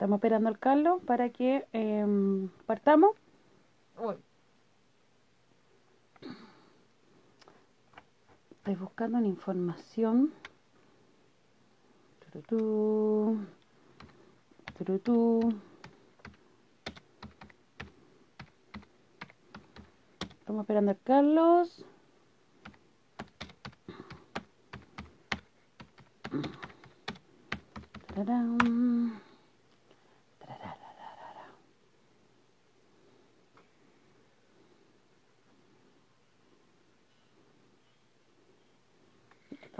estamos esperando al Carlos para que em, partamos. Estoy buscando una información. Turutú. Turutú. Estamos esperando al Carlos. Tararán.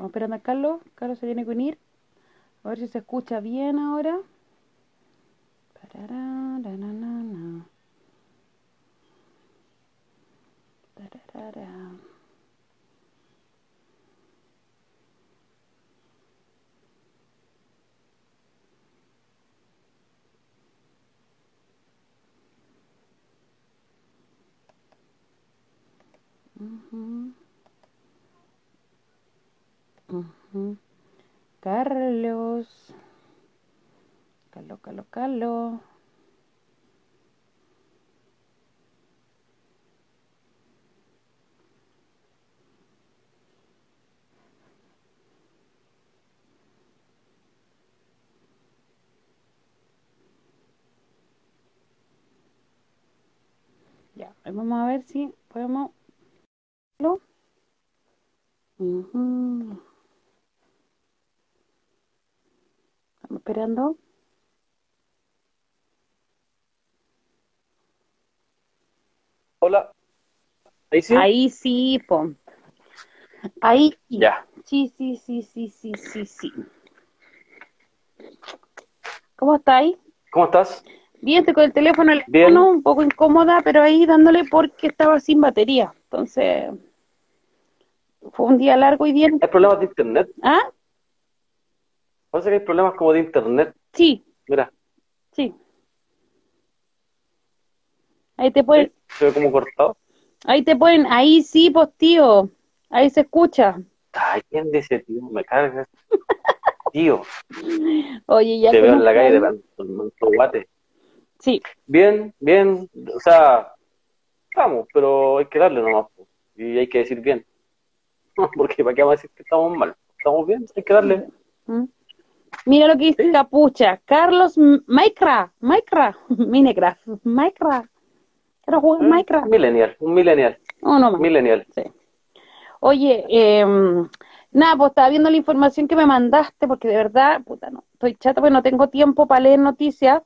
Estamos esperando a Carlos. Carlos se tiene que unir. A ver si se escucha bien ahora. Parará, Carlos. Carlos, Carlos, Carlos. Ya, vamos a ver si podemos. ¿Lo? Ujú. Esperando. Hola. ¿Ahí sí? Ahí sí, po. Ahí. Ya. Sí, sí, sí, sí, sí, sí, sí. ¿Cómo estáis? ¿Cómo estás? Bien, estoy con el teléfono, el Bien. teléfono un poco incómoda, pero ahí dándole porque estaba sin batería. Entonces, fue un día largo y bien. ¿Hay problemas de internet? ¿Ah? Parece que hay problemas como de internet. Sí, Mira, sí. Ahí te pueden, se ve como cortado. ahí te pueden, ahí sí, pues tío, ahí se escucha. Ay, ¿quién dice, tío? Me cargas. Tío, Oye, ya te veo en la ¿cómo calle de estás? manto guate. Sí, Bien, bien. O sea, vamos, pero hay que darle nomás. Y hay que decir bien. Porque ¿para qué vamos a decir que estamos mal? ¿Estamos bien? Hay que darle. ¿Mm? Mira lo que dice. Capucha. Carlos Minecraft, Minecraft, Minecraft, Minecraft. Quiero jugar. Minecraft. Un millennial, un millennial, Oh, no más. millennial. Sí. Oye, eh, nada, pues estaba viendo la información que me mandaste, porque de verdad, puta, no, estoy chata porque no tengo tiempo para leer noticias.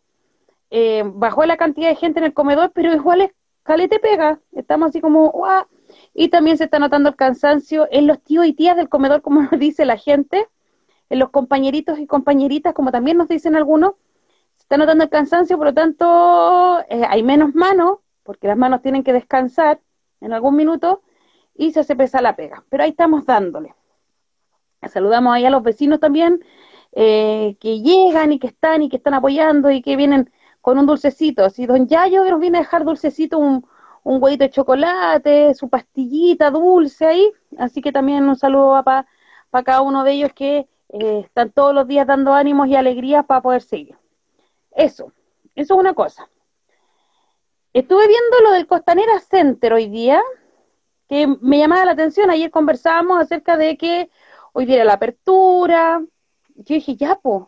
Eh, bajó la cantidad de gente en el comedor, pero igual es calete pega. Estamos así como, ¡guau! Y también se está notando el cansancio en los tíos y tías del comedor, como nos dice la gente, en los compañeritos y compañeritas, como también nos dicen algunos. Se está notando el cansancio, por lo tanto, eh, hay menos manos, porque las manos tienen que descansar en algún minuto y se hace pesar la pega. Pero ahí estamos dándole. Saludamos ahí a los vecinos también eh, que llegan y que están y que están apoyando y que vienen con un dulcecito. Si don Yayo nos viene a dejar dulcecito, un, un huevito de chocolate, su pastillita dulce ahí. Así que también un saludo para cada uno de ellos que eh, están todos los días dando ánimos y alegrías para poder seguir. Eso, eso es una cosa. Estuve viendo lo del Costanera Center hoy día, que me llamaba la atención. Ayer conversábamos acerca de que hoy día era la apertura. Yo dije, ya, pues,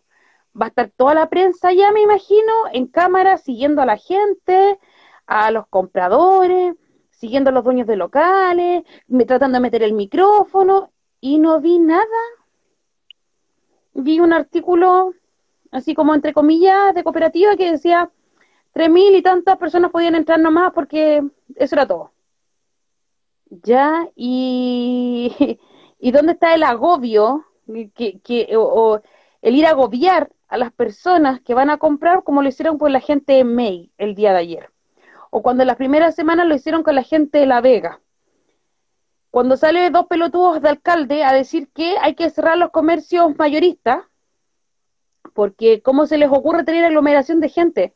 va a estar toda la prensa ya, me imagino, en cámara, siguiendo a la gente, a los compradores, siguiendo a los dueños de locales, me, tratando de meter el micrófono, y no vi nada. Vi un artículo, así como entre comillas, de cooperativa que decía tres mil y tantas personas podían entrar nomás porque eso era todo. Ya, y, y dónde está el agobio, que, que, o, el ir a agobiar a las personas que van a comprar como lo hicieron con la gente de May el día de ayer. O cuando en las primeras semanas lo hicieron con la gente de La Vega. Cuando sale dos pelotudos de alcalde a decir que hay que cerrar los comercios mayoristas, porque cómo se les ocurre tener aglomeración de gente.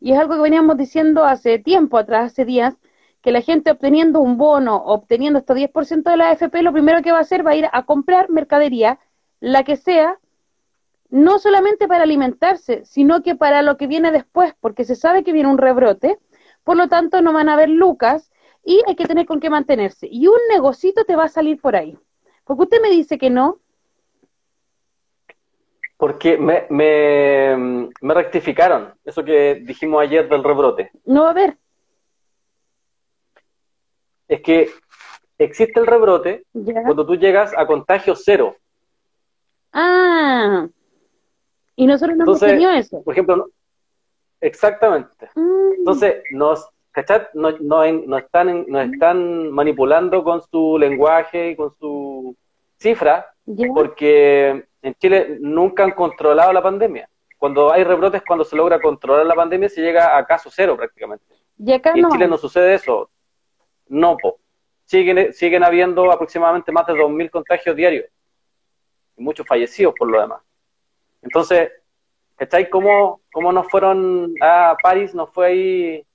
Y es algo que veníamos diciendo hace tiempo atrás, hace días, que la gente obteniendo un bono, obteniendo estos 10% de la AFP, lo primero que va a hacer va a ir a comprar mercadería, la que sea, no solamente para alimentarse, sino que para lo que viene después, porque se sabe que viene un rebrote, por lo tanto no van a haber lucas y hay que tener con qué mantenerse. Y un negocito te va a salir por ahí. Porque usted me dice que no. Porque me, me, me rectificaron eso que dijimos ayer del rebrote. No va a haber. Es que existe el rebrote cuando tú llegas a contagio cero. Ah, y nosotros no hemos tenido eso. Por ejemplo, exactamente. Mm. Entonces, nos, No, no, están, nos están manipulando con su lenguaje y con su cifra, porque en Chile nunca han controlado la pandemia. Cuando hay rebrotes, cuando se logra controlar la pandemia, se llega a caso cero prácticamente. Y, acá en Chile no sucede eso. No, po. Siguen, siguen habiendo aproximadamente más de 2.000 contagios diarios. Y muchos fallecidos por lo demás. Entonces, ¿cachai? ¿Cómo, cómo nos fueron a París? Nos fue ahí,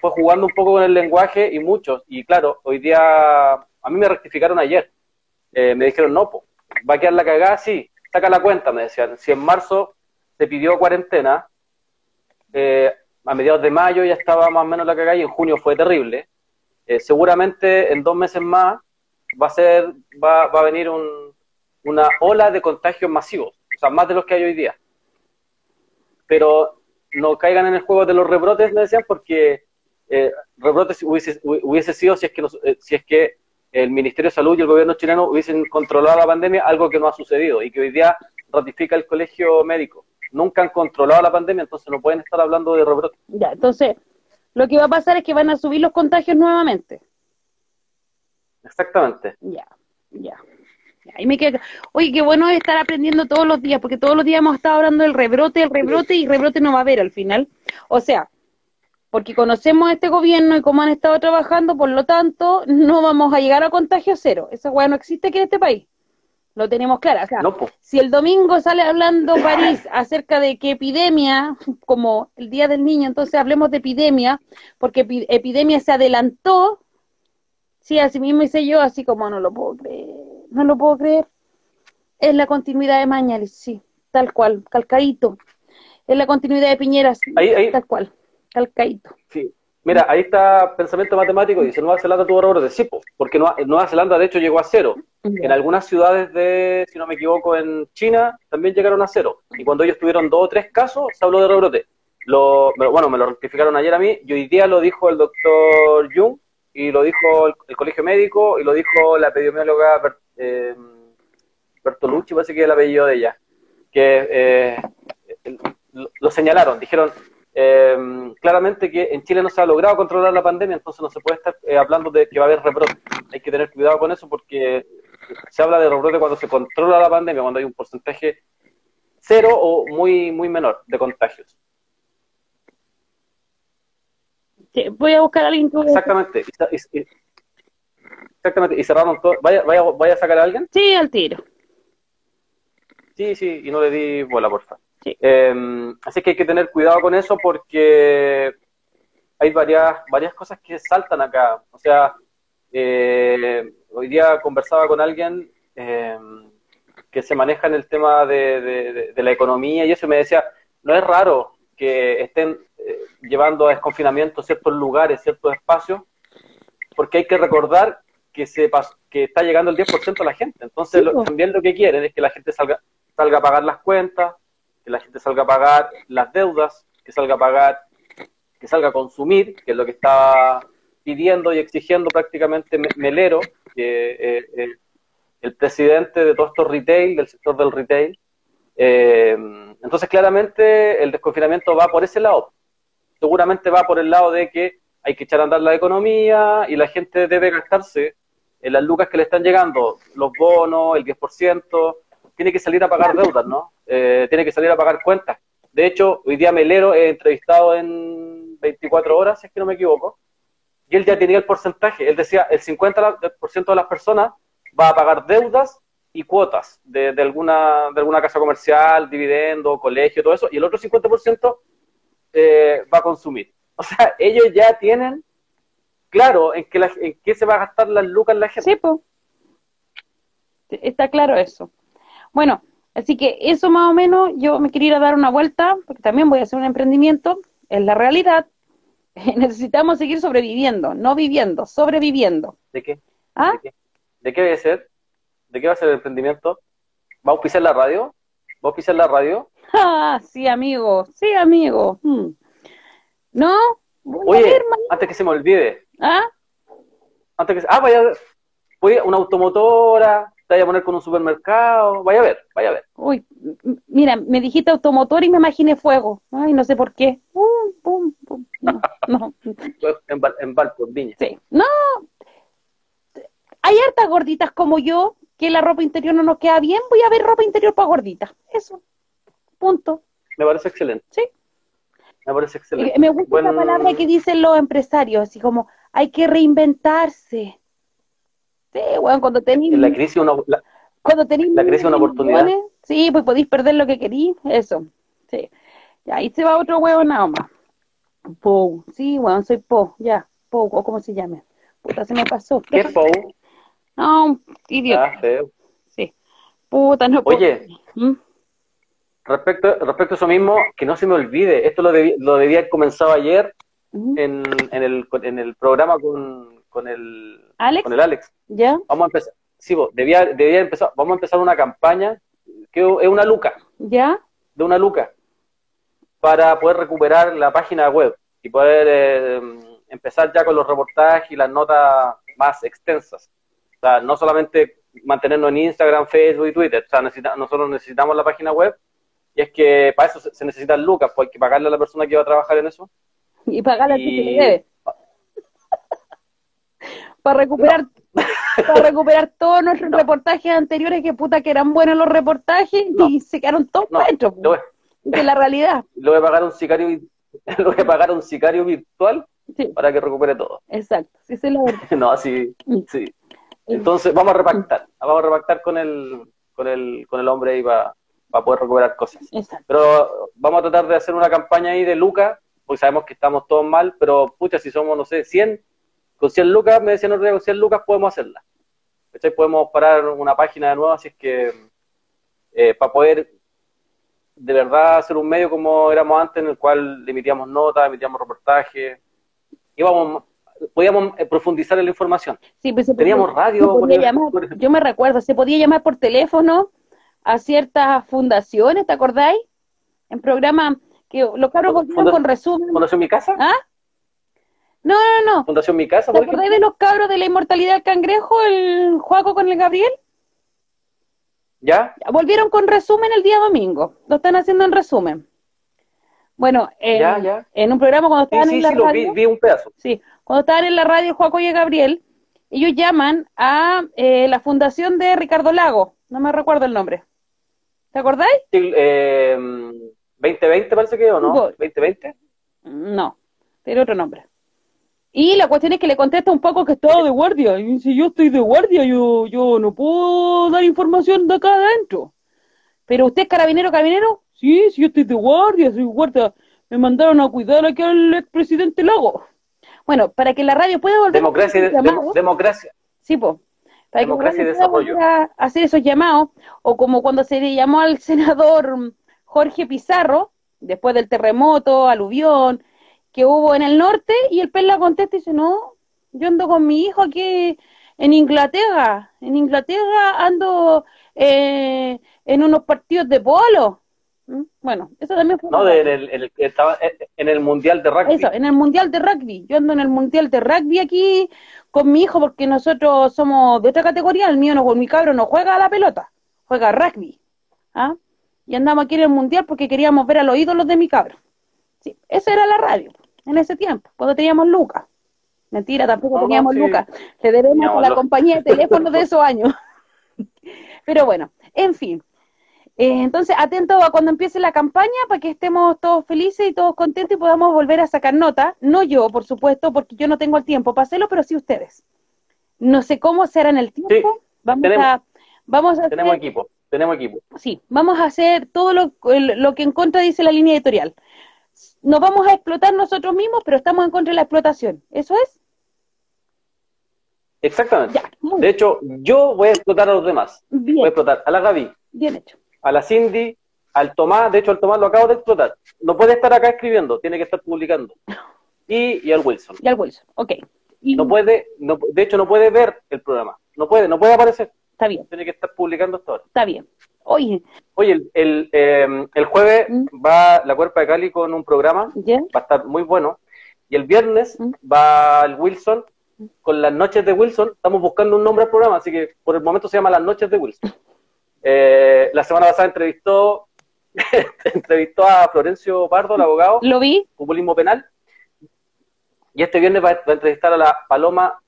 fue jugando un poco con el lenguaje y muchos. Y claro, hoy día, a mí me rectificaron ayer. Eh, me dijeron, no, po, va a quedar la cagada, sí, saca la cuenta, me decían. Si en marzo se pidió cuarentena, eh, a mediados de mayo ya estaba más o menos la cagada y en junio fue terrible. Eh, seguramente en dos meses más va a ser, va, va a venir un, una ola de contagios masivos o sea, más de los que hay hoy día. Pero no caigan en el juego de los rebrotes, me decían, porque eh, rebrotes hubiese, hubiese, sido si es, que eh, si es que el Ministerio de Salud y el gobierno chileno hubiesen controlado la pandemia, algo que no ha sucedido y que hoy día ratifica el colegio médico. Nunca han controlado la pandemia, entonces no pueden estar hablando de rebrotes. Ya, entonces, lo que va a pasar es que van a subir los contagios nuevamente. Exactamente. Ya, ya. Y me queda, oye, qué bueno estar aprendiendo todos los días, porque todos los días hemos estado hablando del rebrote, el rebrote, y rebrote no va a haber al final. O sea, porque conocemos a este gobierno y cómo han estado trabajando, por lo tanto, no vamos a llegar a contagio cero. Esa hueá no existe aquí en este país. Lo tenemos claro. O sea, si el domingo sale hablando París acerca de que epidemia, como el Día del Niño, entonces hablemos de epidemia, porque epidemia se adelantó. Sí, así mismo hice yo, así como no lo puedo creer no lo puedo creer. Es la continuidad de Mañalich, sí, tal cual, calcaíto. Es la continuidad de Piñeras, tal cual, calcaíto. Sí. Mira, ahí está pensamiento matemático, dice Nueva Zelanda tuvo errores de sí, porque Nueva, Zelanda de hecho llegó a cero. En algunas ciudades de, si no me equivoco, en China también llegaron a cero. Y cuando ellos tuvieron dos o tres casos, se habló de rebrote. Lo, bueno, me lo rectificaron ayer a mí, y hoy día lo dijo el doctor Jung, y lo dijo el, colegio médico, y lo dijo la epidemióloga eh, Bertolucci, parece que es el apellido de ella, que eh, lo señalaron, dijeron eh, claramente que en Chile no se ha logrado controlar la pandemia, entonces no se puede estar eh, hablando de que va a haber rebrote. Hay que tener cuidado con eso porque se habla de rebrote cuando se controla la pandemia, cuando hay un porcentaje cero o muy, muy menor de contagios. Voy a buscar a alguien Exactamente. Exactamente, y cerraron todo. ¿Vaya, vaya, vaya a sacar a alguien? Sí, al tiro. Sí, sí, y no le di bola, porfa. Sí. Em, así que hay que tener cuidado con eso porque hay varias, varias cosas que saltan acá. O sea, eh, hoy día conversaba con alguien em, que se maneja en el tema de, de, la economía y eso me decía, no es raro que estén eh, llevando a desconfinamiento ciertos lugares, ciertos espacios, porque hay que recordar que, se que está llegando el 10% de la gente. Entonces, también lo que quieren es que la gente salga, salga a pagar las cuentas, que la gente salga a pagar las deudas, que salga a pagar, que salga a consumir, que es lo que está pidiendo y exigiendo prácticamente Melero, que eh, eh, el presidente de todos estos retail, del sector del retail. Eh, entonces, claramente, el desconfinamiento va por ese lado. Seguramente va por el lado de que hay que echar a andar la economía y la gente debe gastarse en las lucas que le están llegando, los bonos, el 10%, tiene que salir a pagar deudas, ¿no? Eh, tiene que salir a pagar cuentas. De hecho, hoy día Melero he entrevistado en 24 horas, si es que no me equivoco, y él ya tenía el porcentaje. Él decía, el 50% de las personas va a pagar deudas y cuotas de, alguna, de alguna casa comercial, dividendo, colegio, todo eso, y el otro 50% eh, va a consumir. O sea, ellos ya tienen claro en qué, en qué se va a gastar las lucas la gente. Sí, pues. Está claro eso. Bueno, Así que eso más o menos, yo me quería ir a dar una vuelta, porque también voy a hacer un emprendimiento, es la realidad. Necesitamos seguir sobreviviendo, no viviendo, sobreviviendo. ¿De qué? ¿Ah? ¿De qué? ¿De qué debe ser? ¿De qué va a ser el emprendimiento? ¿Va a auspiciar la radio? ¿Va a auspiciar la radio? Ah, sí, amigo, sí, amigo. Hmm. ¿No? Voy a Oye, ver, antes que se me olvide, ¿Ah? antes que se- ah, vaya, voy a una automotora, te vaya a poner con un supermercado, vaya a ver, vaya a ver. Uy, mira, me dijiste automotor y me imaginé fuego. Ay, no sé por qué. Pum, pum, pum. No, no. En, Val- en Valpo, en Viña. Sí. No. Hay hartas gorditas como yo que la ropa interior no nos queda bien. Voy a ver ropa interior para gorditas. Eso. Punto. Me parece excelente. Sí. Me parece excelente. Eh, Me gusta esa palabra que dicen los empresarios, así como hay que reinventarse. Sí, bueno, cuando tenéis En la crisis uno, la- cuando tenéis la crisis es una oportunidad. Sí, pues podéis perder lo que queréis, eso. Sí. Ya, ahí se va otro huevo nada más. Po, sí, bueno, soy Po, ya, Po, o como se llame. Puta, se me pasó. ¿qué Pou? No, idiota, Ah, feo. sí. Puta, no puedo. Oye, ¿Mm? respecto, respecto a eso mismo, que no se me olvide, esto lo, debí- lo debía haber comenzado ayer en, en, el, en el programa con, con, el, ¿Alex? con el Alex. ¿Ya? Vamos a empezar, sí, vos, debía, debía empezar, vamos a empezar una campaña que es una luca, ¿Ya? de una luca, para poder recuperar la página web y poder eh, empezar ya con los reportajes y las notas más extensas. O sea, no solamente mantenernos en Instagram, Facebook y Twitter, o sea, necesita- nosotros necesitamos la página web y es que para eso se, se necesitan lucas, pues hay que pagarle a la persona que va a trabajar en eso. Y pagar la que Y- se le debe. para recuperar para recuperar todos nuestros reportajes anteriores, que puta que eran buenos los reportajes y se quedaron todos voy, de la realidad. le voy a pagar a un sicario, le voy a pagar a un sicario virtual Sí, para que recupere todo. exacto, sí, sí, verdad. No, así, sí. Entonces vamos a repactar, vamos a repactar con el, con el, con el hombre ahí para poder recuperar cosas. Exacto. Pero vamos a tratar de hacer una campaña ahí de lucas, porque sabemos que estamos todos mal, pero pucha, si somos, no sé, 100, con 100 lucas, me decían otro con 100 lucas podemos hacerla. ¿Cachai? Podemos parar una página de nuevo, así es que eh, para poder de verdad hacer un medio como éramos antes, en el cual emitíamos notas, emitíamos reportajes, íbamos, podíamos eh, profundizar en la información. Sí, pues Teníamos podía- radio, podía llamar, yo me recuerdo, se podía llamar por teléfono a ciertas fundaciones, ¿te acordáis? En programas que los cabros volvieron con resumen. Fundación Mi Casa, ¿Ah? No, no, no. Fundación Mi Casa, ¿Te acordáis de los cabros de la inmortalidad del cangrejo, el Juaco con el Gabriel? ¿Ya? Volvieron con resumen el día domingo. Lo están haciendo en resumen. Bueno, en, Ya, ya. en un programa cuando Sí, estaban sí, en la sí, lo vi, radio, vi un pedazo. sí, cuando estaban en la radio Juaco y Gabriel, ellos llaman a eh, la fundación de Ricardo Lago, no me recuerdo el nombre. ¿Te acordáis? Sí, eh, 2020 parece que, ¿o no? Voy. ¿2020? No, tiene otro nombre. Y la cuestión es que le contesta un poco que estaba de guardia. Y si yo estoy de guardia, yo, yo no puedo dar información de acá adentro. Pero usted es carabinero, carabinero. Sí, sí, yo estoy de guardia, soy guardia. Me mandaron a cuidar aquí al expresidente Lago. Bueno, para que la radio pueda volver Democracia, a hacer llamados, democracia. sí, po, para que la democracia radio pueda desarrollo. volver a hacer esos llamados, o como cuando se le llamó al senador Jorge Pizarro, después del terremoto, aluvión, que hubo en el norte, y el Perla contesta y dice, no, yo ando con mi hijo aquí en Inglaterra, en Inglaterra ando eh, en unos partidos de polo. ¿Mm? Bueno, eso también fue... No, de- en el, en el- estaba en el Mundial de Rugby. Eso, en el Mundial de Rugby. Yo ando en el Mundial de Rugby aquí con mi hijo porque nosotros somos de otra categoría. El mío, no, mi cabro no juega a la pelota, juega a rugby. ¿Ah? Y andamos aquí en el Mundial porque queríamos ver a los ídolos de mi cabro. Sí, esa era la radio en ese tiempo, cuando teníamos Lucas. Mentira, tampoco No, teníamos sí. Lucas. Le debemos a la compañía de teléfonos de esos años. Pero bueno, en fin. Eh, entonces, atento a cuando empiece la campaña para que estemos todos felices y todos contentos y podamos volver a sacar nota. No yo, por supuesto, porque yo no tengo el tiempo para hacerlo, pero sí ustedes. No sé cómo será en el tiempo. vamos tenemos- a, vamos a Tenemos hacer, equipo, tenemos equipo. sí, vamos a hacer todo lo, lo que en contra dice la línea editorial. Nos vamos a explotar nosotros mismos, pero estamos en contra de la explotación. ¿Eso es? Exactamente. Ya, De hecho, yo voy a explotar a los demás. bien, Voy a explotar a la Gaby, bien hecho. A la Cindy, al Tomás, de hecho el Tomás lo acabo de explotar. No puede estar acá escribiendo, tiene que estar publicando. Y, al Wilson. Y al Wilson, ok. No puede, no, de hecho no puede ver el programa, no puede, no puede aparecer. Está bien. Tiene que estar publicando hasta ahora. Está bien. Oye. Oye, el, el, em, jueves ¿Mm? va la Cuerpa de Cali con un programa, va a estar muy bueno. Y el viernes ¿Mm? va el Wilson con las noches de Wilson. Estamos buscando un nombre al programa, así que por el momento se llama Las noches de Wilson. Eh, la semana pasada entrevistó, entrevistó a Florencio Pardo, el abogado. Lo vi. Populismo penal. Y este viernes va, a entrevistar a la Paloma,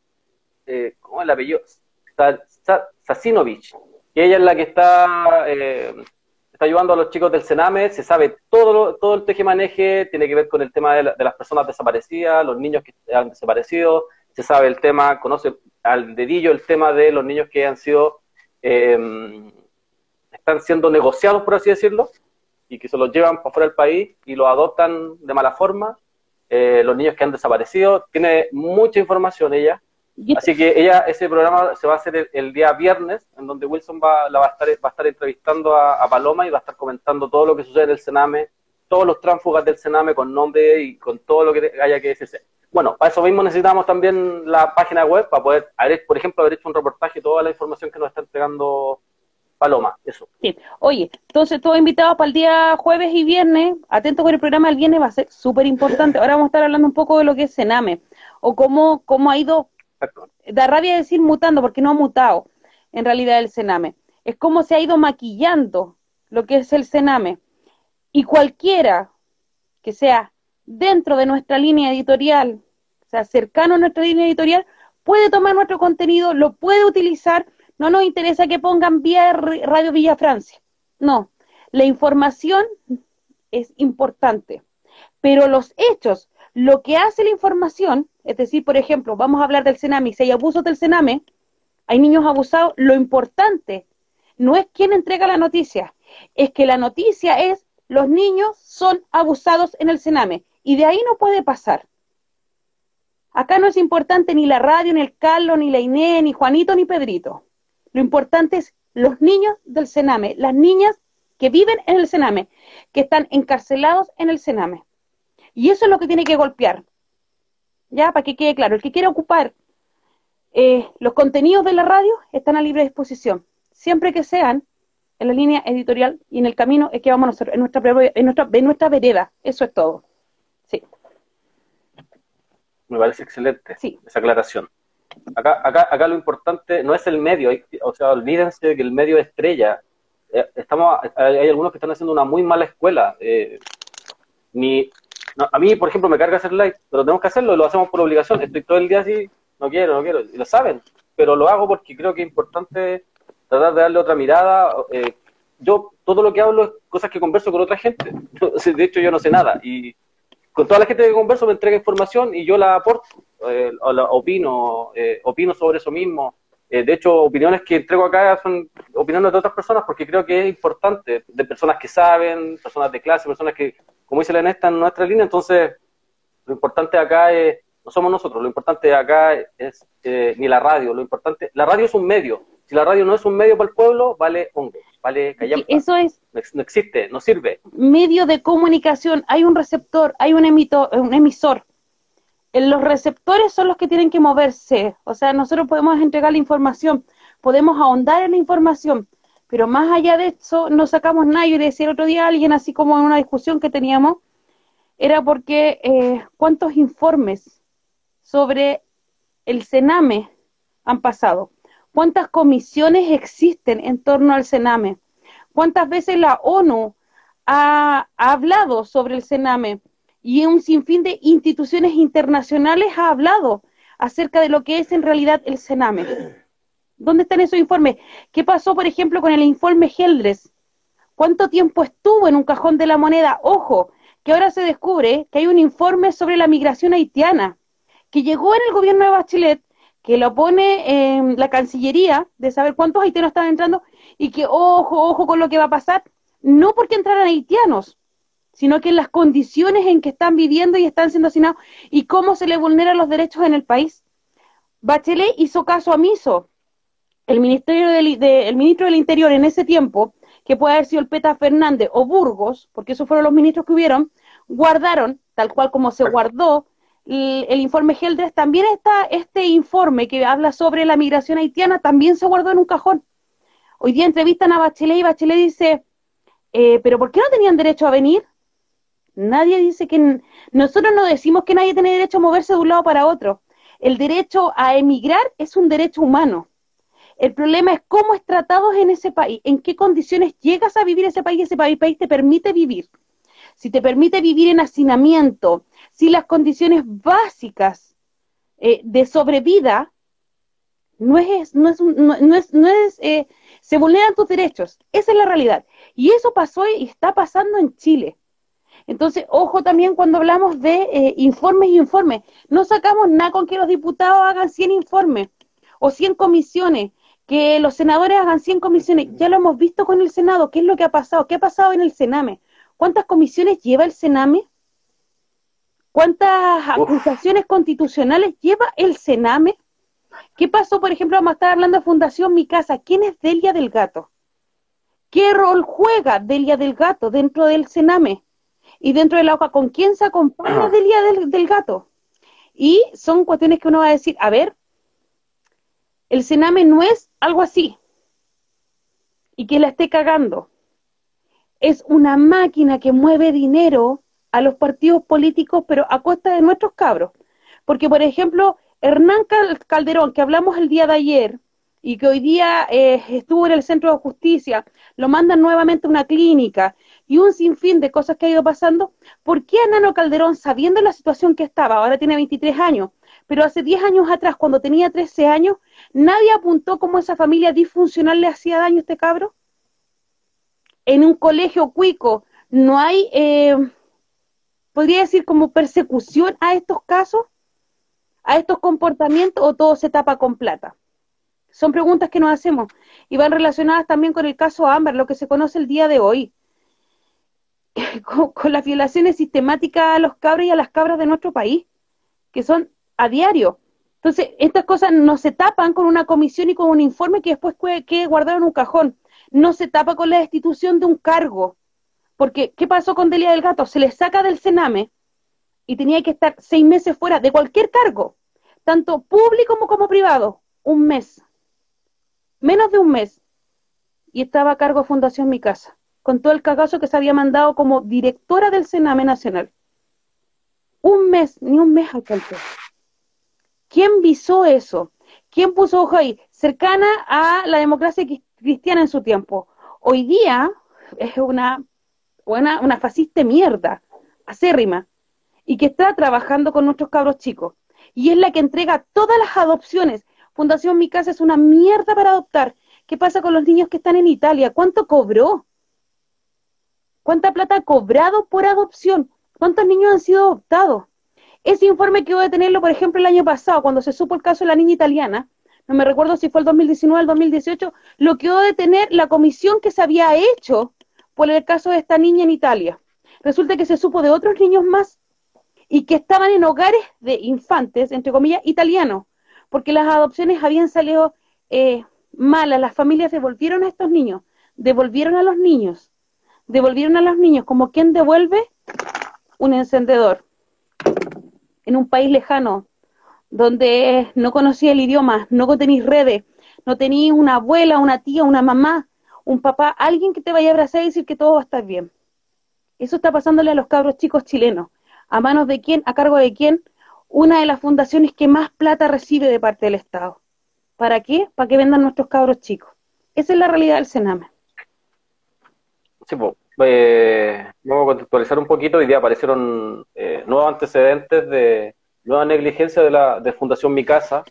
eh, ¿cómo es el apellido? Sasinovich. Y ella es la que está, eh, está ayudando a los chicos del Sename, se sabe todo, todo el tejemaneje, tiene que ver con el tema de, las personas desaparecidas, los niños que han desaparecido, se sabe el tema, conoce al dedillo el tema de los niños que han sido, em, están siendo negociados, por así decirlo, y que se los llevan para fuera del país y los adoptan de mala forma eh, los niños que han desaparecido. Tiene mucha información ella. Así que ella, ese programa se va a hacer el, día viernes, en donde Wilson va, la va, a estar, va a estar entrevistando a, Paloma y va a estar comentando todo lo que sucede en el Sename, todos los tránsfugas del Sename con nombre y con todo lo que haya que decirse. Bueno, para eso mismo necesitamos también la página web para poder, por ejemplo, haber hecho un reportaje, toda la información que nos está entregando Paloma, eso. Sí. Oye, entonces todos invitados para el día jueves y viernes, atentos con el programa del viernes, va a ser súper importante. Ahora vamos a estar hablando un poco de lo que es Sename, o cómo, cómo ha ido, da rabia decir mutando, porque no ha mutado en realidad el Sename. Es cómo se ha ido maquillando lo que es el Sename. Y cualquiera que sea dentro de nuestra línea editorial, o sea, cercano a nuestra línea editorial, puede tomar nuestro contenido, lo puede utilizar no nos interesa que pongan vía Radio Villa Francia. No, la información es importante, pero los hechos, lo que hace la información, es decir, por ejemplo, vamos a hablar del Sename, si hay abusos del Sename, hay niños abusados, lo importante no es quién entrega la noticia, es que la noticia es los niños son abusados en el Sename y de ahí no puede pasar. Acá no es importante ni la radio, ni el Carlos, ni la Inés, ni Juanito, ni Pedrito. Lo importante es los niños del Sename, las niñas que viven en el Sename, que están encarcelados en el Sename. Y eso es lo que tiene que golpear. Ya, para que quede claro, el que quiera ocupar eh, los contenidos de la radio están a libre disposición, siempre que sean en la línea editorial y en el camino es que vamos a hacer, en nuestra, en nuestra, en nuestra vereda. Eso es todo. Sí. Me parece excelente esa aclaración. Acá, acá, acá lo importante no es el medio, o sea, olvídense de que el medio estrella. Eh, estamos, hay, algunos que están haciendo una muy mala escuela. Eh, ni, a mí, por ejemplo, me carga hacer live, pero tenemos que hacerlo, lo hacemos por obligación. Estoy todo el día así, no quiero, no quiero, y lo saben, pero lo hago porque creo que es importante tratar de darle otra mirada. Eh, yo todo lo que hablo es cosas que converso con otra gente. De hecho, yo no sé nada y con toda la gente que converso me entrega información y yo la aporto, eh, opino, eh, opino sobre eso mismo. Eh, de hecho, opiniones que entrego acá son opiniones de otras personas porque creo que es importante, de personas que saben, personas de clase, personas que, como dice la Nesta, en nuestra línea. Entonces, lo importante acá es, no somos nosotros, lo importante acá es ni la radio, lo importante, la radio es un medio. Si la radio no es un medio para el pueblo, vale hongo. ¿vale? Eso es. No, existe, no sirve. Medio de comunicación, hay un receptor, hay un, emito, un emisor. Los receptores son los que tienen que moverse, o sea, nosotros podemos entregar la información, podemos ahondar en la información, pero más allá de eso no sacamos nada. Y decía el otro día alguien, así como en una discusión que teníamos, era porque eh, cuántos informes sobre el Sename han pasado. ¿Cuántas comisiones existen en torno al Sename? ¿Cuántas veces la ONU ha, hablado sobre el Sename? Y un sinfín de instituciones internacionales ha hablado acerca de lo que es en realidad el Sename. ¿Dónde están esos informes? ¿Qué pasó, por ejemplo, con el informe Heldres? ¿Cuánto tiempo estuvo en un cajón de la moneda? Ojo, que ahora se descubre que hay un informe sobre la migración haitiana que llegó en el gobierno de Bachelet que lo pone en la Cancillería de saber cuántos haitianos están entrando y que ojo, ojo con lo que va a pasar, no porque entraran haitianos, sino que en las condiciones en que están viviendo y están siendo asignados y cómo se les vulneran los derechos en el país. Bachelet hizo caso omiso. El, ministerio del, el ministro del Interior en ese tiempo, que puede haber sido el Peta Fernández o Burgos, porque esos fueron los ministros que hubieron, guardaron, tal cual como se guardó el, informe Geldres, también está este informe que habla sobre la migración haitiana, también se guardó en un cajón. Hoy día entrevistan a Bachelet y Bachelet dice, eh, pero ¿por qué no tenían derecho a venir? Nadie dice que... Nosotros no decimos que nadie tiene derecho a moverse de un lado para otro. El derecho a emigrar es un derecho humano. El problema es cómo es tratado en ese país, en qué condiciones llegas a vivir ese país, ese país, país te permite vivir. Si te permite vivir en hacinamiento, si las condiciones básicas eh, de sobrevida no es, no es, no, es, no es eh, se vulneran tus derechos. Esa es la realidad. Y eso pasó y está pasando en Chile. Entonces, ojo también cuando hablamos de eh, informes y informes. No sacamos nada con que los diputados hagan 100 informes o 100 comisiones, que los senadores hagan 100 comisiones. Ya lo hemos visto con el Senado. ¿Qué es lo que ha pasado? ¿Qué ha pasado en el Sename? ¿Cuántas comisiones lleva el Sename? ¿Cuántas acusaciones constitucionales lleva el Sename? ¿Qué pasó, por ejemplo, vamos a estar hablando de Fundación Mi Casa? ¿Quién es Delia del Gato? ¿Qué rol juega Delia del Gato dentro del Sename? Y dentro de la hoja, ¿con quién se acompaña Delia del, Gato? Y son cuestiones que uno va a decir, a ver, el Sename no es algo así. Y que la esté cagando. Es una máquina que mueve dinero a los partidos políticos, pero a costa de nuestros cabros. Porque, por ejemplo, Hernán Calderón, que hablamos el día de ayer, y que hoy día eh, estuvo en el centro de justicia, lo mandan nuevamente a una clínica y un sinfín de cosas que ha ido pasando, ¿por qué a Nano Calderón, sabiendo la situación que estaba, ahora tiene 23 años, pero hace 10 años atrás, cuando tenía 13 años, nadie apuntó cómo esa familia disfuncional le hacía daño a este cabro? En un colegio cuico no hay, eh, podría decir, como persecución a estos casos, a estos comportamientos, o todo se tapa con plata. Son preguntas que nos hacemos y van relacionadas también con el caso Amber, lo que se conoce el día de hoy, con, las violaciones sistemáticas a los cabros y a las cabras de nuestro país, que son a diario. Entonces, estas cosas no se tapan con una comisión y con un informe que después quede guardado en un cajón. No se tapa con la destitución de un cargo. Porque, ¿qué pasó con Delia del Gato? Se le saca del Sename y tenía que estar seis meses fuera de cualquier cargo, tanto público como, como privado. Un mes menos de un mes, y estaba a cargo de Fundación Mi Casa, con todo el cagazo que se había mandado como directora del Sename Nacional. Un mes, ni un mes alcanzó. ¿Quién visó eso? ¿Quién puso ojo ahí? Cercana a la democracia cristiana en su tiempo. Hoy día es una, una, una fascista mierda, acérrima, y que está trabajando con nuestros cabros chicos. Y es la que entrega todas las adopciones Fundación Mi Casa es una mierda para adoptar. ¿Qué pasa con los niños que están en Italia? ¿Cuánto cobró? ¿Cuánta plata ha cobrado por adopción? ¿Cuántos niños han sido adoptados? Ese informe que voy a tenerlo, por ejemplo, el año pasado, cuando se supo el caso de la niña italiana, no me recuerdo si fue el 2019 o el 2018, lo que de tener la comisión que se había hecho por el caso de esta niña en Italia. Resulta que se supo de otros niños más y que estaban en hogares de infantes, entre comillas, italianos porque las adopciones habían salido eh, malas, las familias devolvieron a estos niños, devolvieron a los niños, devolvieron a los niños como quien devuelve un encendedor en un país lejano, donde no conocía el idioma, no tenéis redes, no tenéis una abuela, una tía, una mamá, un papá, alguien que te vaya a abrazar y decir que todo va a estar bien. Eso está pasándole a los cabros chicos chilenos. ¿A manos de quién? ¿A cargo de quién? una de las fundaciones que más plata recibe de parte del Estado. ¿Para qué? Para que vendan nuestros cabros chicos. Esa es la realidad del Sename. Sí, pues, vamos a contextualizar un poquito. Hoy día aparecieron eh, nuevos antecedentes de nueva negligencia de la de Fundación Mi Casa.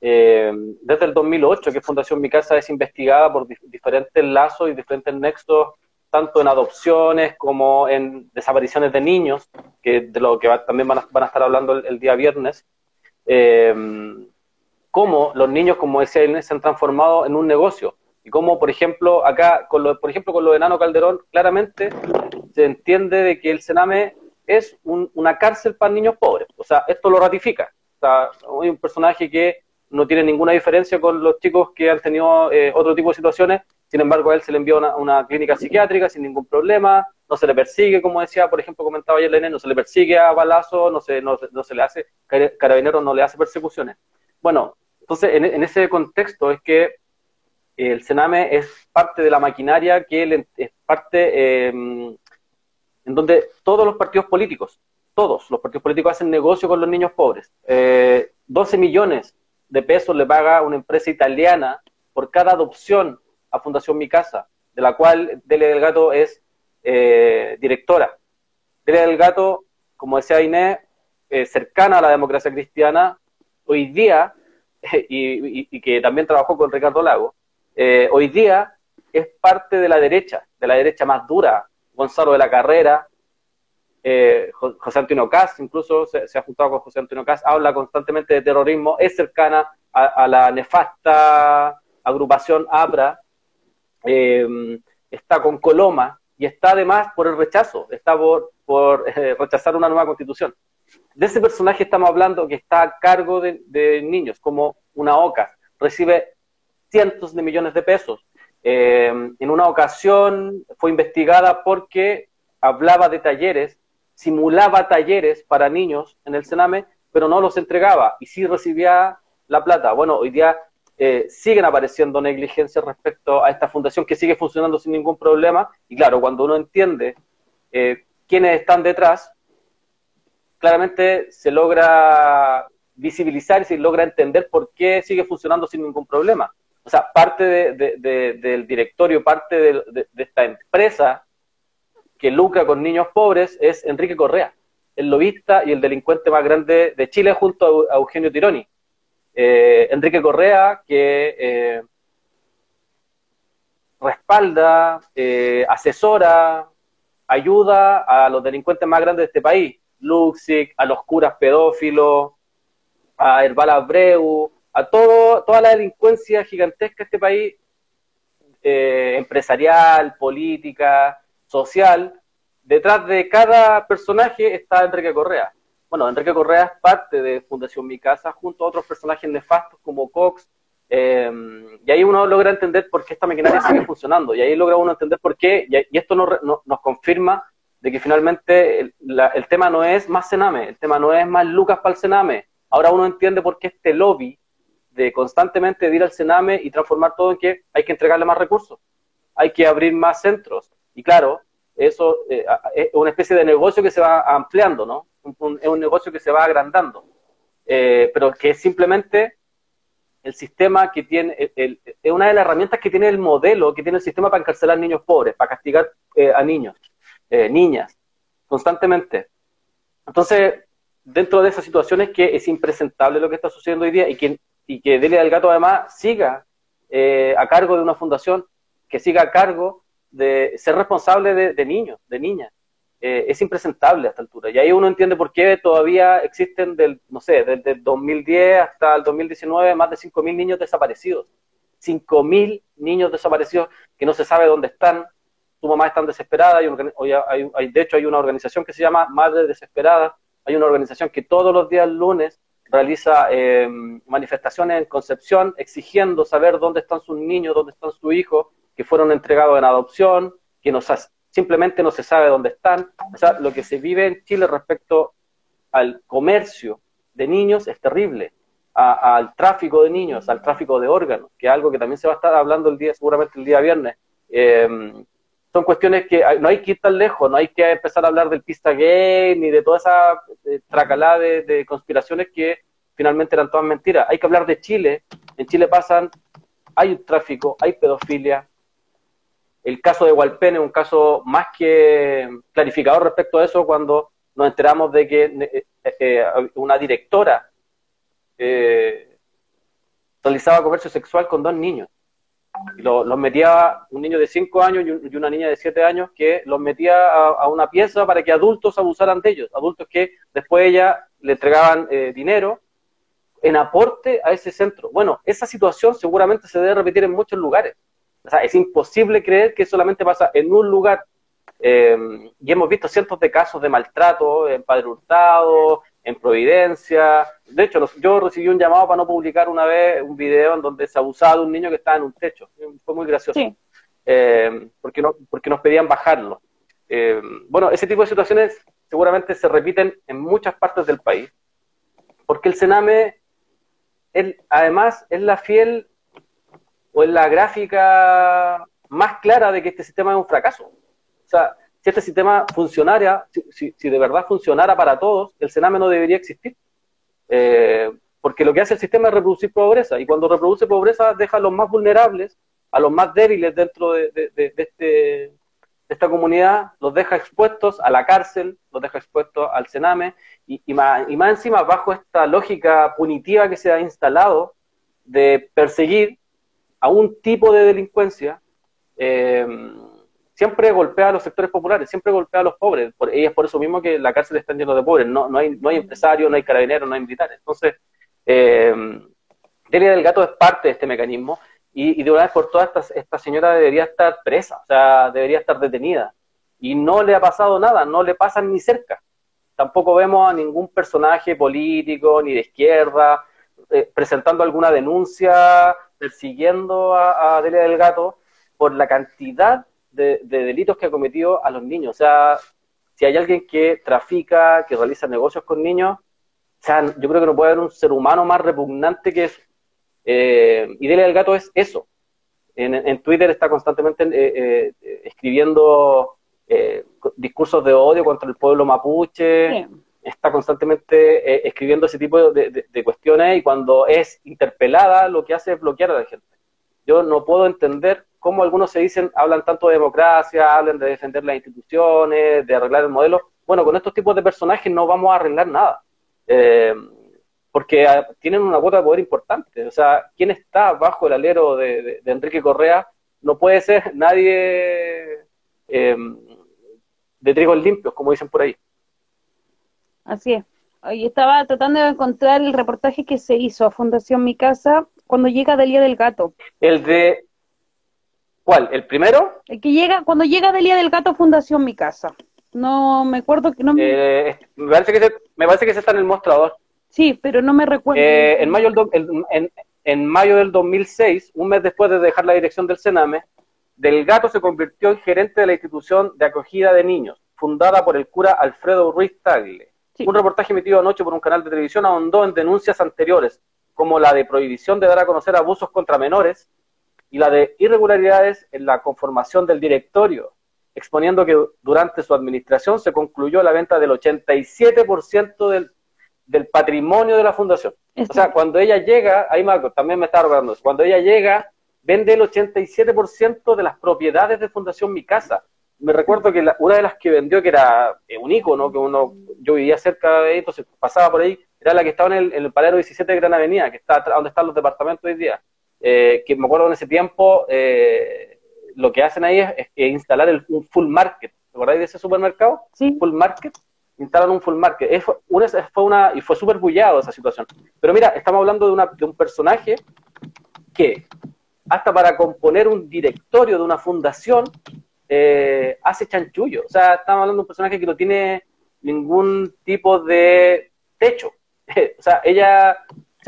Eh, desde el 2008 que Fundación Mi Casa es investigada por diferentes lazos y diferentes nexos tanto en adopciones como en desapariciones de niños, que de lo que también van a, estar hablando el, día viernes, eh, cómo los niños, como decía se han transformado en un negocio. Y cómo, por ejemplo, acá, con lo, por ejemplo, con lo de Nano Calderón, claramente se entiende de que el Sename es una cárcel para niños pobres. O sea, esto lo ratifica. O sea, hay un personaje que no tiene ninguna diferencia con los chicos que han tenido eh, otro tipo de situaciones sin embargo a él se le envió a una, clínica psiquiátrica sin ningún problema, no se le persigue, como decía, por ejemplo, comentaba ayer Lenin, no se le persigue a balazo, no se, no, se le hace, Carabineros no le hace persecuciones. Bueno, entonces en, ese contexto es que el Sename es parte de la maquinaria que es parte eh, en donde todos los partidos políticos, todos los partidos políticos hacen negocio con los niños pobres. 12 eh, millones de pesos le paga una empresa italiana por cada adopción a Fundación Mi Casa, de la cual Delia del Gato es eh, directora. Delia del Gato, como decía Inés, eh, cercana a la democracia cristiana, hoy día, y, que también trabajó con Ricardo Lago, hoy día es parte de la derecha, de la derecha más dura, Gonzalo de la Carrera, eh, José Antonio Caz, incluso se, ha juntado con José Antonio Caz, habla constantemente de terrorismo, es cercana a, la nefasta agrupación ABRA, eh, está con Coloma y está además por el rechazo, está por, eh, rechazar una nueva constitución. De ese personaje estamos hablando que está a cargo de, de niños, como una OCA, recibe cientos de millones de pesos. en una ocasión fue investigada porque hablaba de talleres simulaba talleres para niños en el Sename, pero no los entregaba y sí recibía la plata. Bueno, hoy día eh, siguen apareciendo negligencias respecto a esta fundación que sigue funcionando sin ningún problema. Y claro, cuando uno entiende eh, quiénes están detrás, claramente se logra visibilizar y se logra entender por qué sigue funcionando sin ningún problema. O sea, parte del directorio, parte de, esta empresa que lucra con niños pobres es Enrique Correa, el lobista y el delincuente más grande de Chile junto a, Eugenio Tironi. Eh, Enrique Correa, que eh, respalda, eh, asesora, ayuda a los delincuentes más grandes de este país, Luxic, a los curas pedófilos, a Herbal Abreu, a todo, toda la delincuencia gigantesca de este país, empresarial, política, social, detrás de cada personaje está Enrique Correa. Bueno, Enrique Correa es parte de Fundación Mi Casa junto a otros personajes nefastos como Cox, eh, y ahí uno logra entender por qué esta maquinaria sigue funcionando, y ahí logra uno entender por qué, y, esto nos confirma de que finalmente el, tema no es más Sename, el tema no es más Lucas para el Sename. Ahora uno entiende por qué este lobby de constantemente ir al Sename y transformar todo en que hay que entregarle más recursos, hay que abrir más centros, y claro, eso eh, es una especie de negocio que se va ampliando, ¿no? es un negocio que se va agrandando, eh, pero que es simplemente el sistema que tiene, es una de las herramientas que tiene el modelo, que tiene el sistema para encarcelar niños pobres, para castigar eh, a niños, niñas, constantemente. Entonces, dentro de esas situaciones que es impresentable lo que está sucediendo hoy día y que, y que Delia del Gato además siga a cargo de una fundación, que siga a cargo de ser responsable de, niños, de niñas. Eh, es impresentable a esta altura. Y ahí uno entiende por qué todavía existen, del, no sé, desde el 2010 hasta el 2019, más de 5.000 niños desaparecidos. 5.000 niños desaparecidos que no se sabe dónde están. Su mamá está desesperada. Hay, hay, de hecho, hay una organización que se llama Madre Desesperada. Hay una organización que todos los días lunes realiza eh, manifestaciones en Concepción exigiendo saber dónde están sus niños, dónde están sus hijos, que fueron entregados en adopción, que nos simplemente no se sabe dónde están. O sea, lo que se vive en Chile respecto al comercio de niños es terrible, al tráfico de niños, al tráfico de órganos, que es algo que también se va a estar hablando el día, seguramente el día viernes. Em, son cuestiones que no hay que ir tan lejos, no hay que empezar a hablar del pista gay ni de toda esa eh, tracalada de, conspiraciones que finalmente eran todas mentiras. Hay que hablar de Chile. En Chile pasan, hay tráfico, hay pedofilia, el caso de Walpen es un caso más que clarificador respecto a eso cuando nos enteramos de que eh, eh, eh, una directora realizaba comercio sexual con dos niños. Y los metía un niño de 5 años y, una niña de 7 años que los metía a, una pieza para que adultos abusaran de ellos, adultos que después ella le entregaban dinero en aporte a ese centro. Bueno, esa situación seguramente se debe repetir en muchos lugares. O sea, es imposible creer que solamente pasa en un lugar. Eh, y hemos visto cientos de casos de maltrato en Padre Hurtado, en Providencia. De hecho, yo recibí un llamado para no publicar una vez un video en donde se abusaba de un niño que estaba en un techo. Fue muy gracioso. eh, porque, no, porque nos pedían bajarlo. Eh, bueno, ese tipo de situaciones seguramente se repiten en muchas partes del país, porque el Sename, además, es la fiel o es la gráfica más clara de que este sistema es un fracaso. O sea, si este sistema funcionara, si, de verdad funcionara para todos, el Sename no debería existir. Eh, porque lo que hace el sistema es reproducir pobreza, y cuando reproduce pobreza deja a los más vulnerables, a los más débiles dentro de, este, esta comunidad, los deja expuestos a la cárcel, los deja expuestos al cename, y, más, y más encima bajo esta lógica punitiva que se ha instalado de perseguir a un tipo de delincuencia, eh, siempre golpea a los sectores populares, siempre golpea a los pobres, y es por eso mismo que la cárcel está lleno de pobres, no, no, hay, no hay empresarios, no hay carabineros, no hay militares. Entonces, eh, Delia del Gato es parte de este mecanismo y, de una vez por todas esta, señora debería estar presa, o sea, debería estar detenida. Y no le ha pasado nada, no le pasan ni cerca. Tampoco vemos a ningún personaje político ni de izquierda eh, presentando alguna denuncia, persiguiendo a, Delia del Gato por la cantidad de, de delitos que ha cometido a los niños. O sea, si hay alguien que trafica, que realiza negocios con niños, o sea, yo creo que no puede haber un ser humano más repugnante que eso. Eh, y Delia del Gato es eso. En, Twitter está constantemente eh, eh, escribiendo discursos de odio contra el pueblo mapuche, está constantemente escribiendo ese tipo de, cuestiones y cuando es interpelada lo que hace es bloquear a la gente. Yo no puedo entender cómo algunos se dicen, hablan tanto de democracia, hablan de defender las instituciones, de arreglar el modelo. Bueno, con estos tipos de personajes no vamos a arreglar nada. Eh, porque ah, tienen una cuota de poder importante. O sea, quien está bajo el alero de, Enrique Correa no puede ser nadie em, de trigos limpios, como dicen por ahí. Así es. Hoy estaba tratando de encontrar el reportaje que se hizo a Fundación Mi Casa cuando llega Delia del Gato. El de... ¿Cuál? ¿El primero? El que llega, cuando llega Delia del Gato Fundación Mi Casa. No me acuerdo que no me... Eh, me, parece que se, me parece que se está en el mostrador. Sí, pero no me recuerdo. Eh, en, mayo del en, en, mayo del 2006, un mes después de dejar la dirección del Sename, Del Gato se convirtió en gerente de la institución de acogida de niños, fundada por el cura Alfredo Ruiz Tagle. Un reportaje emitido anoche por un canal de televisión ahondó en denuncias anteriores, como la de prohibición de dar a conocer abusos contra menores y la de irregularidades en la conformación del directorio, exponiendo que durante su administración se concluyó la venta del 87% del del patrimonio de la fundación. O sea, cuando ella llega, ahí Marco, también me está recordando, cuando ella llega, vende el 87% de las propiedades de Fundación Mi Casa. Me recuerdo que una de las que vendió, que era un icono, que uno, yo vivía cerca de ahí, entonces pasaba por ahí, era la que estaba en el, en el Palero 17 de Gran Avenida, que está donde están los departamentos hoy día. Eh, que me acuerdo en ese tiempo, eh, lo que hacen ahí es, instalar el, un full market. ¿Te acordáis de ese supermercado? Sí. Full market instalan un full market. Fue una, fue una, y fue súper bullado esa situación. Pero mira, estamos hablando de, una, de un personaje que, hasta para componer un directorio de una fundación, eh, hace chanchullo. O sea, estamos hablando de un personaje que no tiene ningún tipo de techo. o sea, ella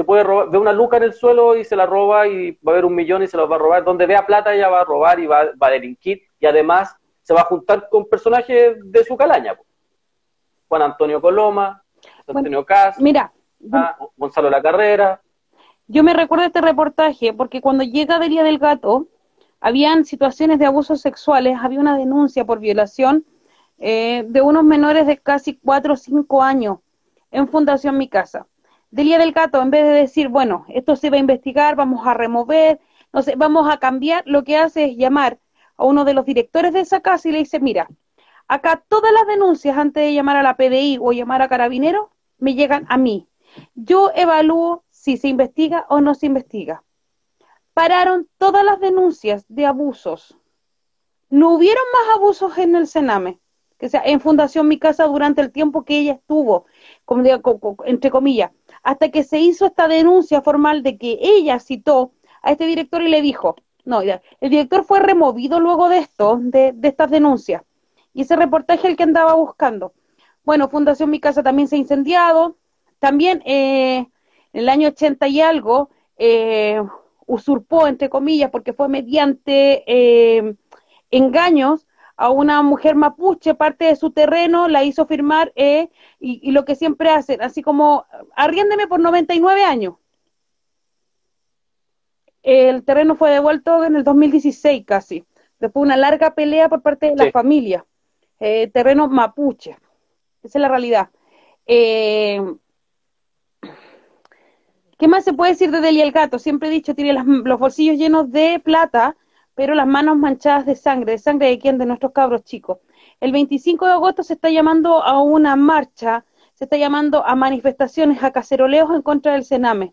se puede robar, ve una luca en el suelo y se la roba y va a haber un millón y se la va a robar. Donde vea plata ella va a robar y va, va a delinquir y además se va a juntar con personajes de su calaña. Juan Antonio Coloma, Antonio Cas, mira, ah, Gonzalo La Carrera. Yo me recuerdo este reportaje porque cuando llega Delia del Gato, habían situaciones de abusos sexuales, había una denuncia por violación eh, de unos menores de casi 4 o 5 años en Fundación Mi Casa. Delia del Gato, en vez de decir, bueno, esto se va a investigar, vamos a remover, no sé, vamos a cambiar, lo que hace es llamar a uno de los directores de esa casa y le dice, mira, Acá todas las denuncias antes de llamar a la PDI o llamar a Carabineros me llegan a mí. Yo evalúo si se investiga o no se investiga. Pararon todas las denuncias de abusos. No hubieron más abusos en el Sename, que sea en Fundación Mi Casa durante el tiempo que ella estuvo, como entre comillas, hasta que se hizo esta denuncia formal de que ella citó a este director y le dijo, no, el director fue removido luego de esto, de, de estas denuncias y ese reportaje el que andaba buscando. Bueno, Fundación Mi Casa también se ha incendiado. También eh, en el año 80 y algo eh, usurpó, entre comillas, porque fue mediante eh, engaños a una mujer mapuche, parte de su terreno, la hizo firmar eh, y, lo que siempre hacen, así como, arriéndeme por 99 años. El terreno fue devuelto en el 2016 casi, después de una larga pelea por parte de la familia. Eh, terreno mapuche, esa es la realidad. Eh, ¿Qué más se puede decir de Delia el Gato? Siempre he dicho, tiene los bolsillos llenos de plata, pero las manos manchadas de sangre. ¿De sangre de quién? De nuestros cabros chicos. El 25 de agosto se está llamando a una marcha, se está llamando a manifestaciones, a caceroleos en contra del Sename.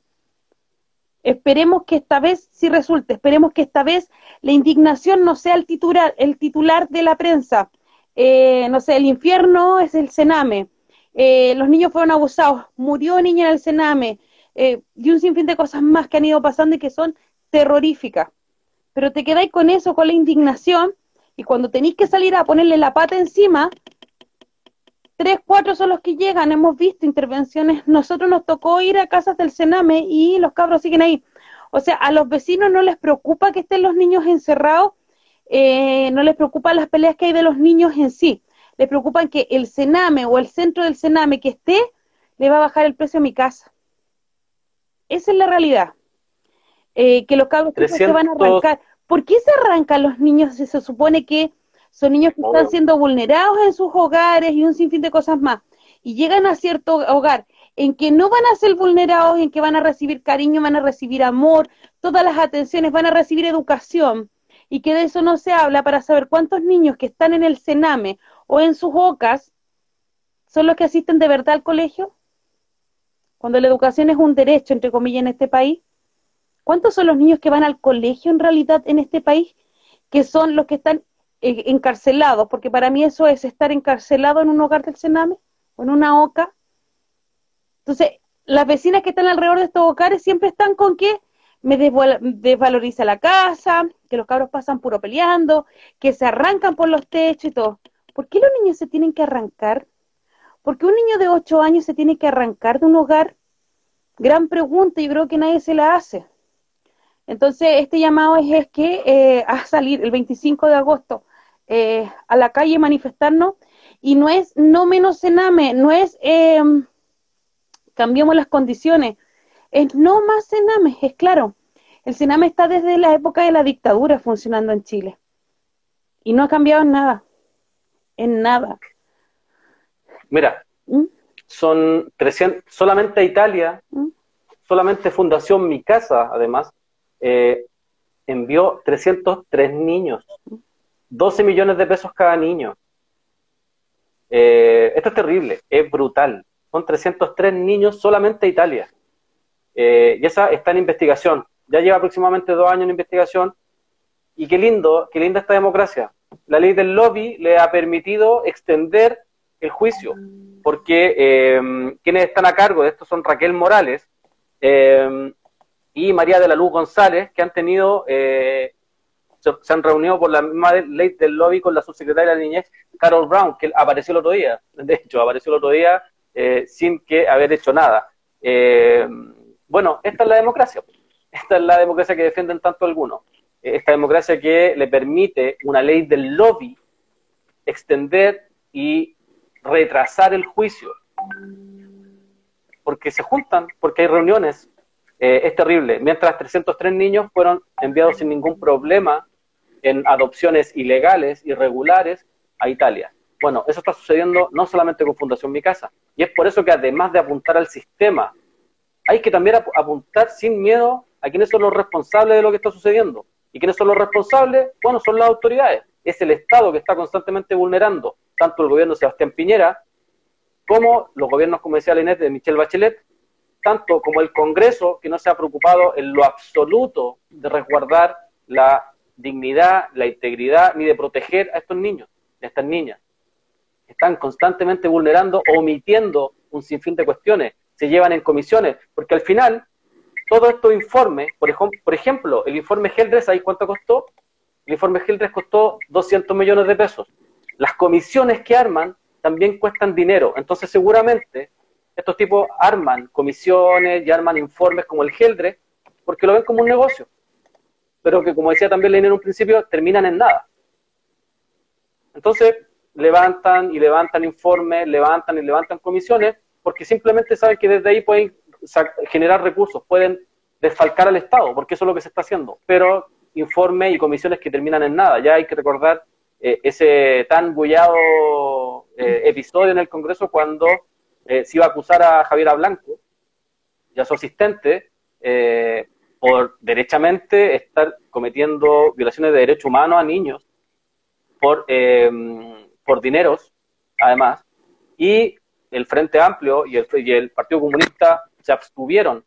Esperemos que esta vez sí resulte, esperemos que esta vez la indignación no sea el titular, el titular de la prensa. Eh, no sé, el infierno es el Sename. Eh, los niños fueron abusados, murió niña en el Sename, eh, y un sinfín de cosas más que han ido pasando y que son terroríficas. Pero te quedáis con eso, con la indignación, y cuando tenéis que salir a ponerle la pata encima, tres, cuatro son los que llegan, hemos visto intervenciones, nosotros nos tocó ir a casas del Sename y los cabros siguen ahí. O sea, a los vecinos no les preocupa que estén los niños encerrados, eh, no les preocupan las peleas que hay de los niños en sí, les preocupa que el Sename o el centro del Sename que esté, le va a bajar el precio a mi casa. Esa es la realidad. Eh, que los cabros se van a arrancar. ¿Por qué se arrancan los niños si se supone que son niños que están siendo vulnerados en sus hogares y un sinfín de cosas más? Y llegan a cierto hogar en que no van a ser vulnerados, en que van a recibir cariño, van a recibir amor, todas las atenciones, van a recibir educación, y que de eso no se habla para saber cuántos niños que están en el Sename o en sus ocas son los que asisten de verdad al colegio cuando la educación es un derecho, entre comillas, en este país? ¿Cuántos son los niños que van al colegio en realidad en este país? Que son los que están eh, encarcelados, porque para mí eso es estar encarcelado en un hogar del Sename o en una OCA. Entonces, las vecinas que están alrededor de estos hogares siempre están con que me desvaloriza la casa, que los cabros pasan puro peleando, que se arrancan por los techos y todo. ¿Por qué los niños se tienen que arrancar? ¿Por qué un niño de 8 años se tiene que arrancar de un hogar? Gran pregunta, y creo que nadie se la hace. Entonces, este llamado es, que eh, a salir el 25 de agosto eh, a la calle manifestarnos, y no es no menos cename, no es eh, cambiemos las condiciones, es no más cename, es claro. El cename está desde la época de la dictadura funcionando en Chile. Y no ha cambiado en nada. En nada. Mira, ¿Mm? son 300, solamente Italia, ¿Mm? solamente Fundación Mi Casa, además, eh, envió 303 niños, 12 millones de pesos cada niño. Eh, esto es terrible, es brutal. Son 303 niños solamente Italia. Eh, y esa está en investigación. Ya lleva aproximadamente dos años en investigación. Y qué lindo, qué linda esta democracia. La ley del lobby le ha permitido extender el juicio, porque quienes están a cargo de esto son Raquel Morales y María de la Luz González, que han tenido, eh, se, han reunido por la misma ley del lobby con la subsecretaria de la niñez, Carol Brown, que apareció el otro día, de hecho, apareció el otro día sin que haber hecho nada. bueno, esta es la democracia, esta es la democracia que defienden tanto algunos, esta democracia que le permite una ley del lobby extender y retrasar el juicio, porque se juntan, porque hay reuniones. Eh, es terrible. Mientras 303 niños fueron enviados sin ningún problema en adopciones ilegales, irregulares, a Italia. Bueno, eso está sucediendo no solamente con Fundación Mi Casa, y es por eso que además de apuntar al sistema, hay que también apuntar sin miedo a quiénes son los responsables de lo que está sucediendo. ¿Y quiénes son los responsables? Bueno, son las autoridades. Es el Estado que está constantemente vulnerando tanto el gobierno de Sebastián Piñera como los gobiernos, como decía Inés, de Michelle Bachelet, tanto como el Congreso, que no se ha preocupado en lo absoluto de resguardar la dignidad, la integridad, ni de proteger a estos niños, a estas niñas. Están constantemente vulnerando o omitiendo un sinfín de cuestiones, se llevan en comisiones, porque al final, todos estos informes, por, ejemplo, por ejemplo el informe Geldres, ¿sabéis cuánto costó? El informe Geldres costó 200 millones de pesos las comisiones que arman también cuestan dinero. Entonces, seguramente, estos tipos arman comisiones y arman informes como el Geldre porque lo ven como un negocio. Pero que, como decía también Lenin en un principio, terminan en nada. Entonces, levantan y levantan informes, levantan y levantan comisiones, porque simplemente saben que desde ahí pueden generar recursos, pueden desfalcar al Estado, porque eso es lo que se está haciendo. Pero informes y comisiones que terminan en nada. Ya hay que recordar eh, ese tan bullado eh, episodio en el Congreso cuando eh, se iba a acusar a Javier Blanco y a su asistente por derechamente estar cometiendo violaciones de derechos humanos a niños por, por dineros, además, y el Frente Amplio y el, Partido Comunista se abstuvieron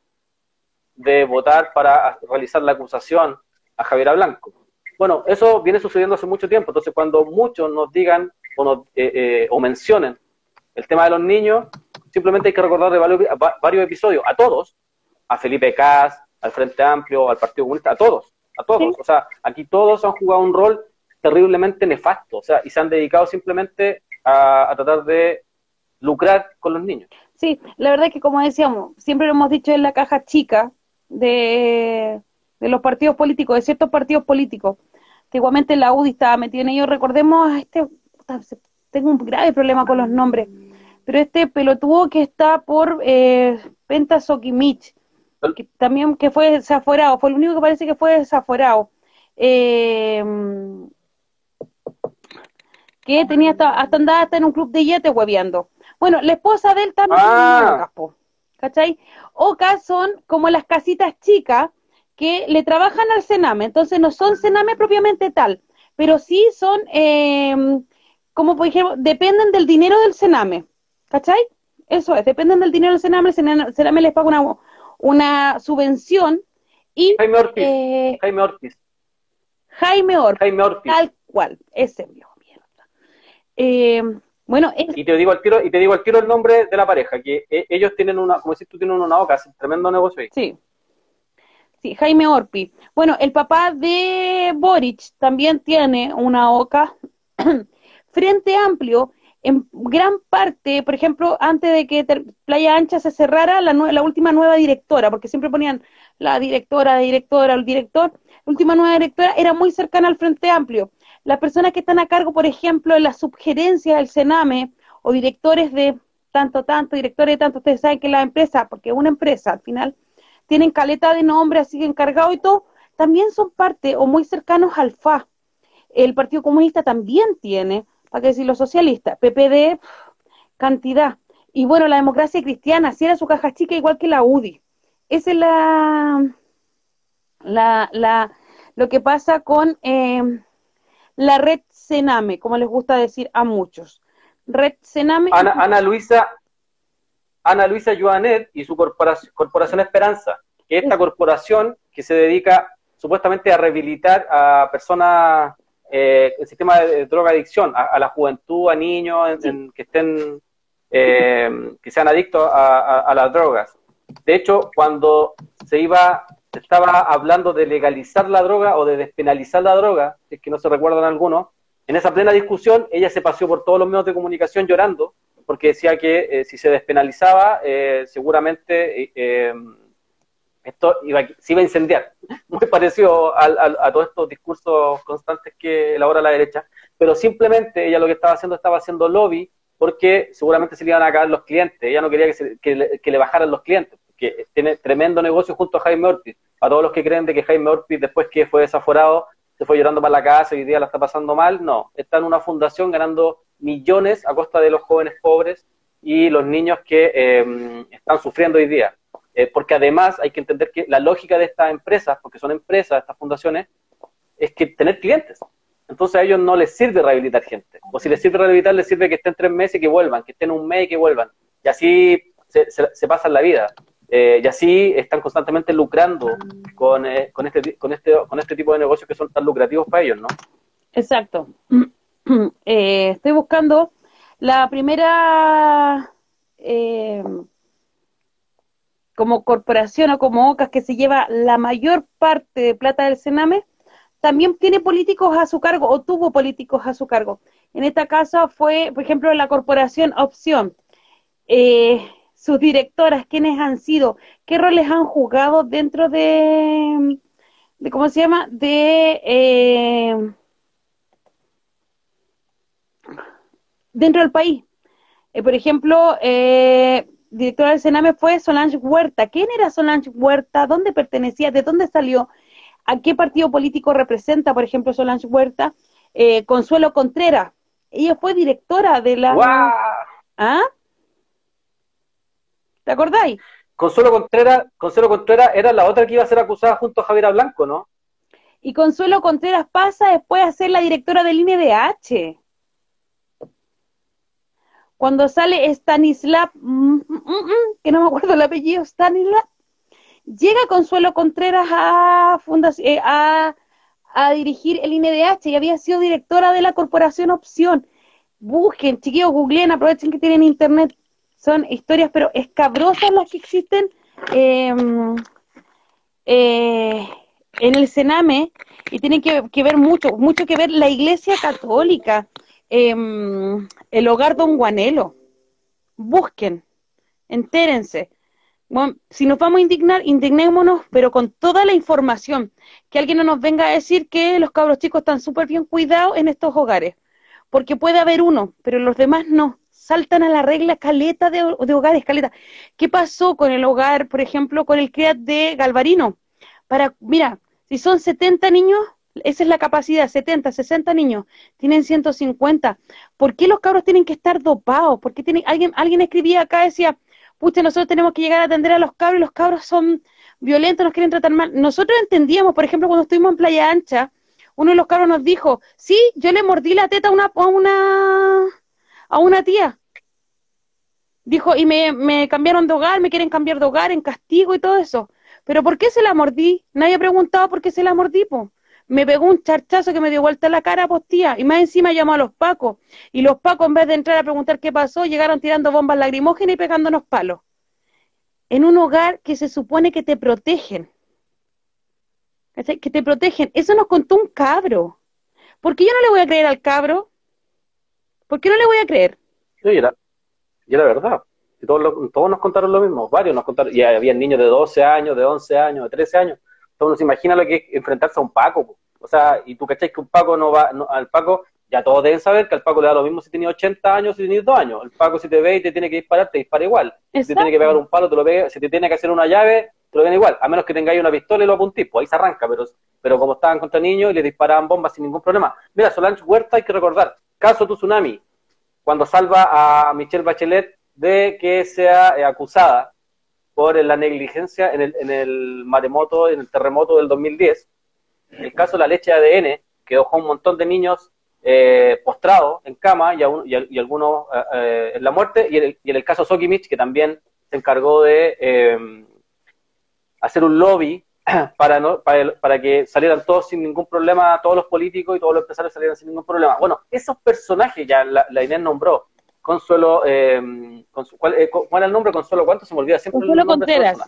de votar para realizar la acusación a Javier Blanco. Bueno, eso viene sucediendo hace mucho tiempo, entonces cuando muchos nos digan o, nos, eh, eh, o mencionen el tema de los niños, simplemente hay que recordar de varios, episodios, a todos, a Felipe Cas, al Frente Amplio, al Partido Comunista, a todos, a todos. O sea, aquí todos han jugado un rol terriblemente nefasto, o sea, y se han dedicado simplemente a, a tratar de lucrar con los niños. Sí, la verdad es que como decíamos, siempre lo hemos dicho en la caja chica de, de los partidos políticos, de ciertos partidos políticos, que igualmente la UDI estaba metida en ellos. Recordemos a este, tengo un grave problema con los nombres, pero este pelotudo que está por eh, Penta Sokimich, que también que fue desaforado, fue el único que parece que fue desaforado. Eh, que tenía hasta, hasta andaba hasta en un club de yete hueveando. Bueno, la esposa de él también ah. ¿cachai? Ocas son como las casitas chicas que le trabajan al Sename, entonces no son Sename propiamente tal, pero sí son, eh, como por ejemplo, dependen del dinero del Sename, ¿cachai? Eso es, dependen del dinero del Sename, el Sename, les paga una, una subvención y... Jaime Ortiz, eh, Jaime Ortiz. Jaime Ortiz, Jaime Ortiz. tal cual, ese viejo mierda. Eh, bueno, y te digo al tiro, y te digo al tiro el nombre de la pareja, que e, ellos tienen una, como si tú tienes una boca, un tremendo negocio ahí. Sí, Sí, Jaime Orpi. Bueno, el papá de Boric también tiene una OCA. Frente Amplio, en gran parte, por ejemplo, antes de que Playa Ancha se cerrara, la, la última nueva directora, porque siempre ponían la directora, la directora, el director, la última nueva directora era muy cercana al Frente Amplio. Las personas que están a cargo, por ejemplo, de la sugerencia del Sename o directores de tanto, tanto, directores de tanto, ustedes saben que la empresa, porque una empresa al final, tienen caleta de nombre así encargado y todo, también son parte o muy cercanos al FA. El Partido Comunista también tiene, para qué decir los socialistas, PPD, cantidad. Y bueno, la democracia cristiana, si era su caja chica igual que la UDI. Esa es la, la, la lo que pasa con eh, la red Sename, como les gusta decir a muchos. Red Sename. Ana Luisa, Ana Luisa Joanet y su corporación, corporación Esperanza, que es esta corporación que se dedica supuestamente a rehabilitar a personas eh, el sistema de, drogadicción, a, la juventud, a niños que estén eh, que sean adictos a, las drogas. De hecho, cuando se iba, se estaba hablando de legalizar la droga o de despenalizar la droga, si es que no se recuerdan algunos, en esa plena discusión ella se paseó por todos los medios de comunicación llorando porque decía que eh, si se despenalizaba, eh, seguramente eh, esto iba, se iba a incendiar. Muy parecido a todos estos discursos constantes que elabora la derecha, pero simplemente ella lo que estaba haciendo estaba haciendo lobby porque seguramente se le iban a caer los clientes. Ella no quería que, le, bajaran los clientes, porque tiene tremendo negocio junto a Jaime Ortiz. A todos los que creen de que Jaime Ortiz, después que fue desaforado, se fue llorando para la casa y hoy día la está pasando mal, no. Está en una fundación ganando millones a costa de los jóvenes pobres y los niños que eh, están sufriendo hoy día. Eh, porque además hay que entender que la lógica de estas empresas, porque son empresas, estas fundaciones, es que tener clientes. Entonces a ellos no les sirve rehabilitar gente. O si les sirve rehabilitar, les sirve que estén tres meses y que vuelvan, que estén un mes y que vuelvan. Y así se, se, pasan la vida. Eh, y así están constantemente lucrando con, con, este, con, este, con este tipo de negocios que son tan lucrativos para ellos, ¿no? Exacto. Eh, estoy buscando la primera eh, como corporación o como OCAS que se lleva la mayor parte de plata del Sename, también tiene políticos a su cargo o tuvo políticos a su cargo. En esta casa fue, por ejemplo, la corporación Opción. Eh, sus directoras, quiénes han sido, qué roles han jugado dentro de, de ¿cómo se llama? De dentro del país. Eh, por ejemplo, eh, directora del Sename fue Solange Huerta. ¿Quién era Solange Huerta? ¿Dónde pertenecía? ¿De dónde salió? ¿A qué partido político representa, por ejemplo, Solange Huerta? Eh, Consuelo Contreras. Ella fue directora de la... ¿Ah? ¿Te acordáis? Consuelo Contreras, Consuelo Contreras era la otra que iba a ser acusada junto a Javiera Blanco, ¿no? Y Consuelo Contreras pasa después a ser la directora del INDH. Cuando sale Stanislav, mm, mm, mm, que no me acuerdo el apellido, Stanislav, llega Consuelo Contreras a, eh, a, a dirigir el INDH y había sido directora de la Corporación Opción. Busquen, chiquillos, googleen, aprovechen que tienen internet. Son historias, pero escabrosas las que existen em, eh, en el Sename y tienen que, ver mucho, mucho que ver la Iglesia Católica, em, el hogar Don Guanelo. Busquen, entérense. Bueno, si nos vamos a indignar, indignémonos, pero con toda la información. Que alguien no nos venga a decir que los cabros chicos están súper bien cuidados en estos hogares. Porque puede haber uno, pero los demás no. Saltan a la regla caleta de, hogares, caleta. ¿Qué pasó con el hogar, por ejemplo, con el CREAT de Galvarino? Para, mira, si son 70 niños, esa es la capacidad, 70, 60 niños, tienen 150. ¿Por qué los cabros tienen que estar dopados? ¿Por qué tienen, alguien, alguien escribía acá, decía, pucha, nosotros tenemos que llegar a atender a los cabros y los cabros son violentos, nos quieren tratar mal. Nosotros entendíamos, por ejemplo, cuando estuvimos en Playa Ancha, uno de los cabros nos dijo, sí, yo le mordí la teta a una, a una, tía. Dijo, y me, me cambiaron de hogar, me quieren cambiar de hogar en castigo y todo eso. Pero ¿por qué se la mordí? Nadie ha preguntado por qué se la mordí, po me pegó un charchazo que me dio vuelta la cara, postía, y más encima llamó a los pacos. Y los pacos, en vez de entrar a preguntar qué pasó, llegaron tirando bombas lacrimógenas y pegándonos palos. En un hogar que se supone que te protegen. Que te protegen. Eso nos contó un cabro. ¿Por qué yo no le voy a creer al cabro? ¿Por qué no le voy a creer? Sí, era, y era verdad. Y todos, todos nos contaron lo mismo, varios nos contaron. Y había niños de 12 años, de 11 años, de 13 años uno se imagina lo que es enfrentarse a un Paco. O sea, y tú cacháis que un Paco no va, al Paco, ya todos deben saber que al Paco le da lo mismo si tiene 80 años o si tiene 2 años. El Paco si te ve y te tiene que disparar, te dispara igual. Si te tiene que pegar un palo, te lo pega. Si te tiene que hacer una llave, te lo ven igual. A menos que tengáis una pistola y lo apuntís, pues ahí se arranca. Pero, pero como estaban contra niños y le disparaban bombas sin ningún problema. Mira, Solange Huerta hay que recordar, caso tu tsunami, cuando salva a Michelle Bachelet de que sea eh, acusada por la negligencia en el, en el maremoto, en el terremoto del 2010. En el caso de la leche de ADN, que dejó un montón de niños eh, postrados en cama y, y, algunos eh, eh, en la muerte, y en, el, caso Sokimich, que también se encargó de em, hacer un lobby para, no, para, que salieran todos sin ningún problema, todos los políticos y todos los empresarios salieran sin ningún problema. Bueno, esos personajes ya la, la Inés nombró, Consuelo, eh, ¿cuál, eh, ¿cuál, es el nombre? Consuelo, ¿cuánto se me olvida siempre? Consuelo Contreras.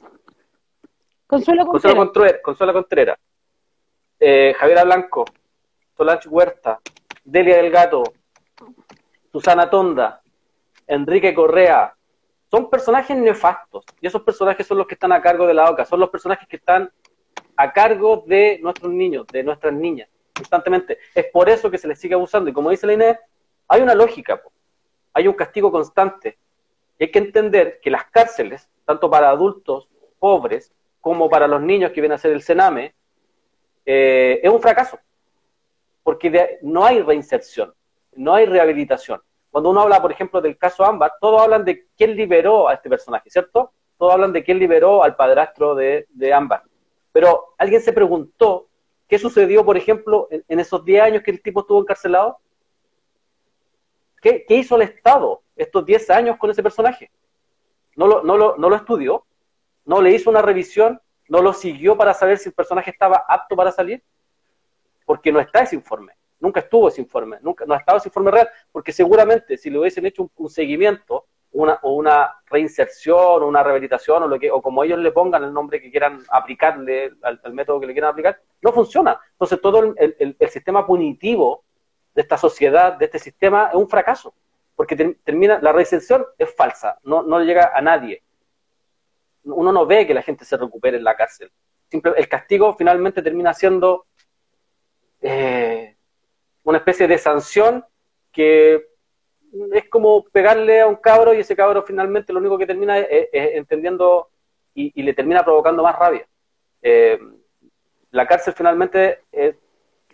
Consuelo Contreras. Consuelo, Consuelo Contreras. Eh, Javiera Blanco, Solange Huerta, Delia del Gato, Susana Tonda, Enrique Correa, son personajes nefastos. Y esos personajes son los que están a cargo de la OCA, son los personajes que están a cargo de nuestros niños, de nuestras niñas, constantemente. Es por eso que se les sigue abusando. Y como dice la Inés, hay una lógica hay un castigo constante. Y hay que entender que las cárceles, tanto para adultos pobres como para los niños que vienen a hacer el cename, eh, es un fracaso. Porque no hay reinserción, no hay rehabilitación. Cuando uno habla, por ejemplo, del caso Ámbar, todos hablan de quién liberó a este personaje, ¿cierto? Todos hablan de quién liberó al padrastro de, de. Pero alguien se preguntó qué sucedió, por ejemplo, en, en esos 10 años que el tipo estuvo encarcelado ¿Qué, hizo el Estado estos 10 años con ese personaje? ¿No lo, no, lo, ¿No lo estudió? ¿No le hizo una revisión? ¿No lo siguió para saber si el personaje estaba apto para salir? Porque no está ese informe. Nunca estuvo ese informe. Nunca, no ha estado ese informe real. Porque seguramente si le hubiesen hecho un, seguimiento una, o una reinserción o una rehabilitación o, lo que, o como ellos le pongan el nombre que quieran aplicarle al, método que le quieran aplicar, no funciona. Entonces todo el, el sistema punitivo de esta sociedad, de este sistema, es un fracaso, porque termina, la reinserción es falsa, no, no llega a nadie. Uno no ve que la gente se recupere en la cárcel. El castigo finalmente termina siendo eh, una especie de sanción que es como pegarle a un cabro y ese cabro finalmente lo único que termina es, entendiendo y, le termina provocando más rabia. Eh, la cárcel finalmente, eh,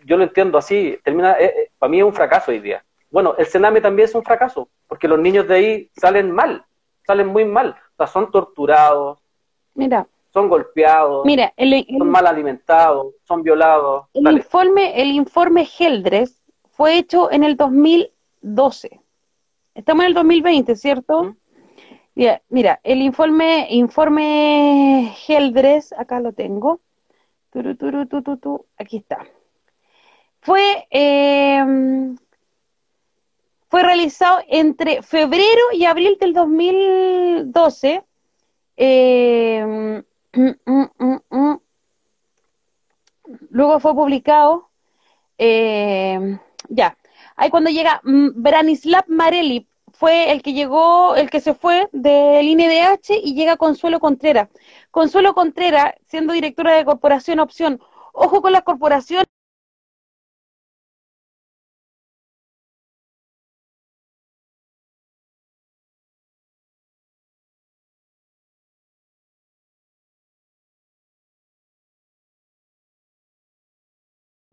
yo lo entiendo así, termina, para mí es un fracaso hoy día. Bueno, el Sename también es un fracaso, porque los niños de ahí salen mal, salen muy mal, sea, son torturados, Mira, son golpeados, Mira, son mal alimentados, son violados. El informe, el informe Geldres fue hecho en el 2012. Estamos en el 2020, ¿cierto? Mira, el informe, informe Geldres, acá lo tengo. aquí está. Fue, em, fue realizado entre febrero y abril del 2012. Eh, Mm, mm, mm, Luego fue publicado, eh, ya, ahí cuando llega Branislav Marelli, fue el que llegó, el que se fue del INDH y llega Consuelo Contreras. Consuelo Contreras, siendo directora de Corporación Opción, ojo con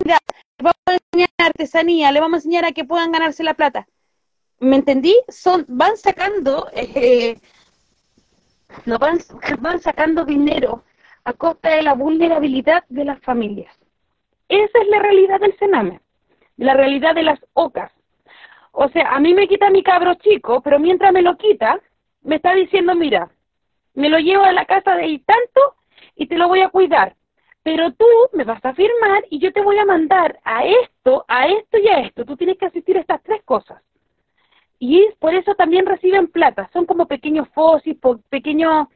la corporación vamos a enseñar artesanía, le vamos a enseñar a que puedan ganarse la plata. ¿Me entendí? Son, van sacando, eh, van, van sacando dinero a costa de la vulnerabilidad de las familias. Esa es la realidad del Sename, la realidad de las OCAS. O sea, a mí me quita mi cabro chico, pero mientras me lo quita, me está diciendo, mira, me lo llevo a la casa de ahí tanto y te lo voy a cuidar pero tú me vas a firmar y yo te voy a mandar a esto, a esto y a esto. Tú tienes que asistir a estas tres cosas. Y por eso también reciben plata. Son como pequeños fósiles, pequeños,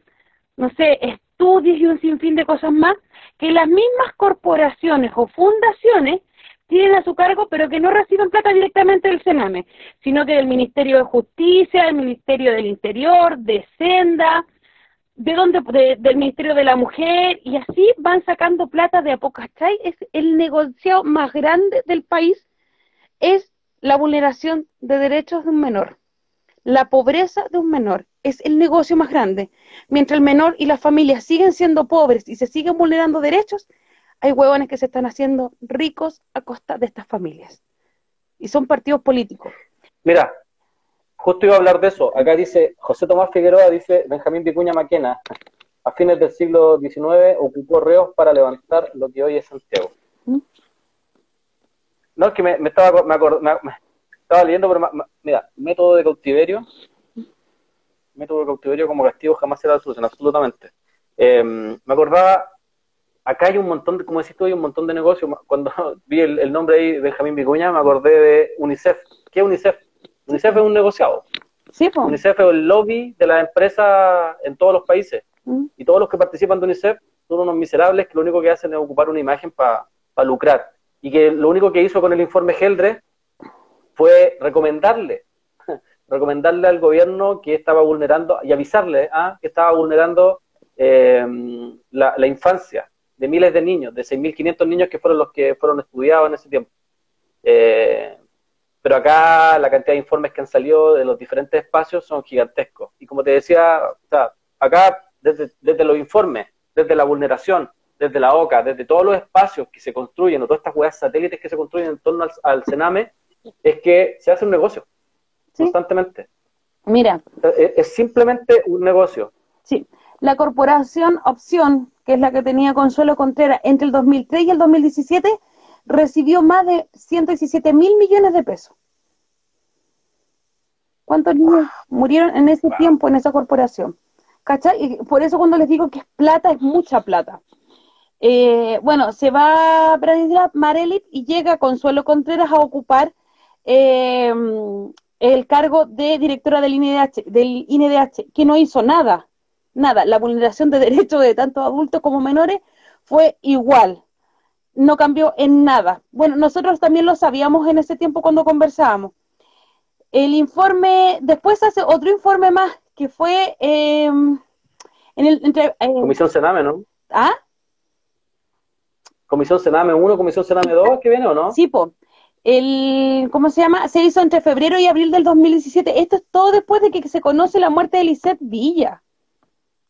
no sé, estudios y un sinfín de cosas más que las mismas corporaciones o fundaciones tienen a su cargo, pero que no reciben plata directamente del Sename, sino que del Ministerio de Justicia, del Ministerio del Interior, de Senda, de dónde del Ministerio de la Mujer y así van sacando plata de a poco, Es el negocio más grande del país es la vulneración de derechos de un menor. La pobreza de un menor es el negocio más grande. Mientras el menor y las familias siguen siendo pobres y se siguen vulnerando derechos, hay huevones que se están haciendo ricos a costa de estas familias. Y son partidos políticos. Mira, Justo iba a hablar de eso. Acá dice José Tomás Figueroa, dice Benjamín Vicuña Maquena, a fines del siglo XIX ocupó Reos para levantar lo que hoy es Santiago. ¿Mm? No, es que me, estaba, me, estaba leyendo, pero mira, método de cautiverio, método de cautiverio como castigo jamás será solución, absolutamente. Em, me acordaba, acá hay un montón de, como decís tú, hay un montón de negocios. Cuando vi el, el nombre ahí, Benjamín Vicuña, me acordé de UNICEF. ¿Qué es UNICEF? UNICEF es un negociado. Sí, UNICEF es el lobby de las empresas en todos los países. Mm. Y todos los que participan de UNICEF son unos miserables que lo único que hacen es ocupar una imagen para lucrar. Y que lo único que hizo con el informe Geldre fue recomendarle, recomendarle al gobierno que estaba vulnerando y avisarle ¿ah? que estaba vulnerando eh, la, infancia de miles de niños, de 6.500 niños que fueron los que fueron estudiados en ese tiempo. Eh, pero acá la cantidad de informes que han salido de los diferentes espacios son gigantescos. Y como te decía, acá desde, los informes, desde la vulneración, desde la OCA, desde todos los espacios que se construyen, o todas estas huellas satélites que se construyen en torno al, Sename, es que se hace un negocio constantemente. Mira. Es, es, simplemente un negocio. Sí. La corporación Opción, que es la que tenía Consuelo Contreras entre el 2003 y el 2017, recibió más de 117 mil millones de pesos. ¿Cuántos niños murieron en ese tiempo en esa corporación? ¿Cachai? Y por eso cuando les digo que es plata, es mucha plata. Eh, bueno, se va Branislav Marelit y llega Consuelo Contreras a ocupar eh, el cargo de directora del INDH, del INDH, que no hizo nada, nada. La vulneración de derechos de tanto adultos como menores fue igual no cambió en nada. Bueno, nosotros también lo sabíamos en ese tiempo cuando conversábamos. El informe, después hace otro informe más, que fue em, en el... Entre, em, Comisión Sename, ¿no? ¿Ah? Comisión Sename 1, Comisión Sename 2, ¿qué viene o no? Sí, po. el, ¿cómo se llama? Se hizo entre febrero y abril del 2017. Esto es todo después de que se conoce la muerte de Lisette Villa.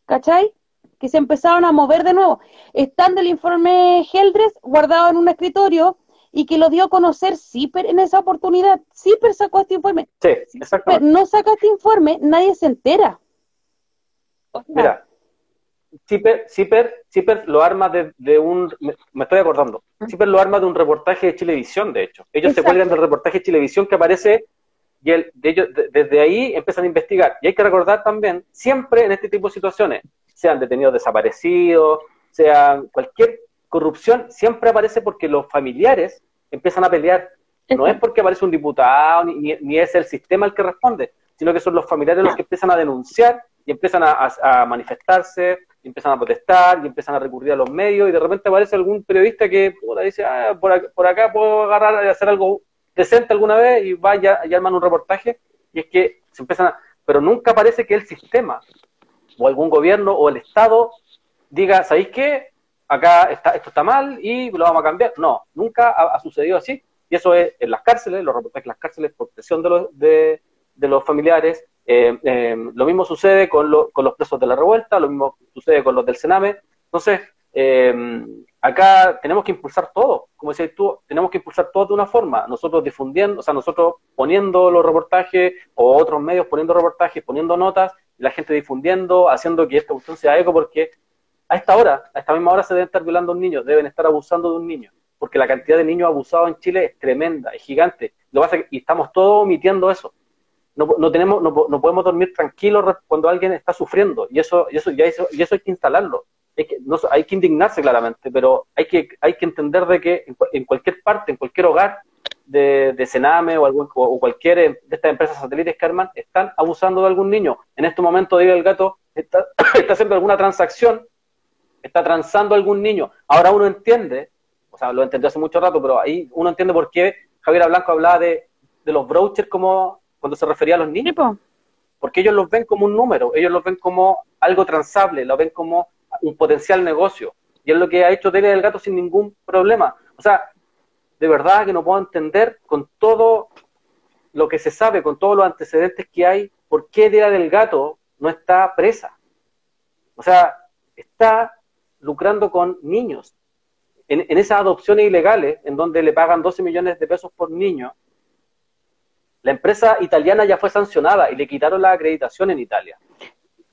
¿Cachai? Que se empezaron a mover de nuevo. Están del informe Heldres guardado en un escritorio y que lo dio a conocer CIPER en esa oportunidad. CIPER sacó este informe. Sí, exactamente. no saca este informe, nadie se entera. Mira, Ciper, Ciper, lo arma de, un, me, estoy acordando, Ciper lo arma de un reportaje de Chilevisión, de hecho. Ellos se cuelgan del reportaje de Chilevisión que aparece y el, de ellos, desde ahí empiezan a investigar. Y hay que recordar también, siempre en este tipo de situaciones, sean detenidos desaparecidos, sea cualquier corrupción, siempre aparece porque los familiares empiezan a pelear. No es porque aparece un diputado, ni, ni es el sistema el que responde, sino que son los familiares los que empiezan a denunciar y empiezan a, manifestarse, y empiezan a protestar, y empiezan a recurrir a los medios, y de repente aparece algún periodista que dice, ah, por, acá, puedo agarrar y hacer algo decente alguna vez, y vaya y arman un reportaje, y es que se empiezan a... Pero nunca parece que el sistema, o algún gobierno, o el Estado, diga, ¿sabéis qué? Acá está, esto está mal y lo vamos a cambiar. No, nunca ha, sucedido así. Y eso es en las cárceles, los reportajes en las cárceles por presión de los, de, de los familiares, eh, eh, lo mismo sucede con, con, los presos de la revuelta, lo mismo sucede con los del Sename. Entonces, eh, acá tenemos que impulsar todo, como decías tú, tenemos que impulsar todo de una forma, nosotros difundiendo, o sea, nosotros poniendo los reportajes o otros medios poniendo reportajes, poniendo notas, la gente difundiendo, haciendo que esta cuestión sea eco, porque a esta hora, a esta misma hora se deben estar violando a un niño, deben estar abusando de un niño, porque la cantidad de niños abusados en Chile es tremenda, es gigante, lo pasa y estamos todos omitiendo eso no, no tenemos, no, no, podemos dormir tranquilos cuando alguien está sufriendo, y eso, y eso, ya eso, y eso hay que instalarlo. Es que, no, hay que indignarse claramente, pero hay que, hay que entender de que en, cualquier parte, en cualquier hogar de, de Sename o, algún, o cualquier de estas empresas satélites que arman, están abusando de algún niño. En este momento, Diego el Gato está, está haciendo alguna transacción, está transando a algún niño. Ahora uno entiende, o sea, lo entendió hace mucho rato, pero ahí uno entiende por qué Javier Blanco hablaba de, de los brochers como cuando se refería a los niños. Porque ellos los ven como un número, ellos los ven como algo transable, lo ven como un potencial negocio. Y es lo que ha hecho Delia del Gato sin ningún problema. O sea, de verdad que no puedo entender con todo lo que se sabe, con todos los antecedentes que hay, por qué Delia del Gato no está presa. O sea, está lucrando con niños. En, esas adopciones ilegales, en donde le pagan 12 millones de pesos por niño, la empresa italiana ya fue sancionada y le quitaron la acreditación en Italia.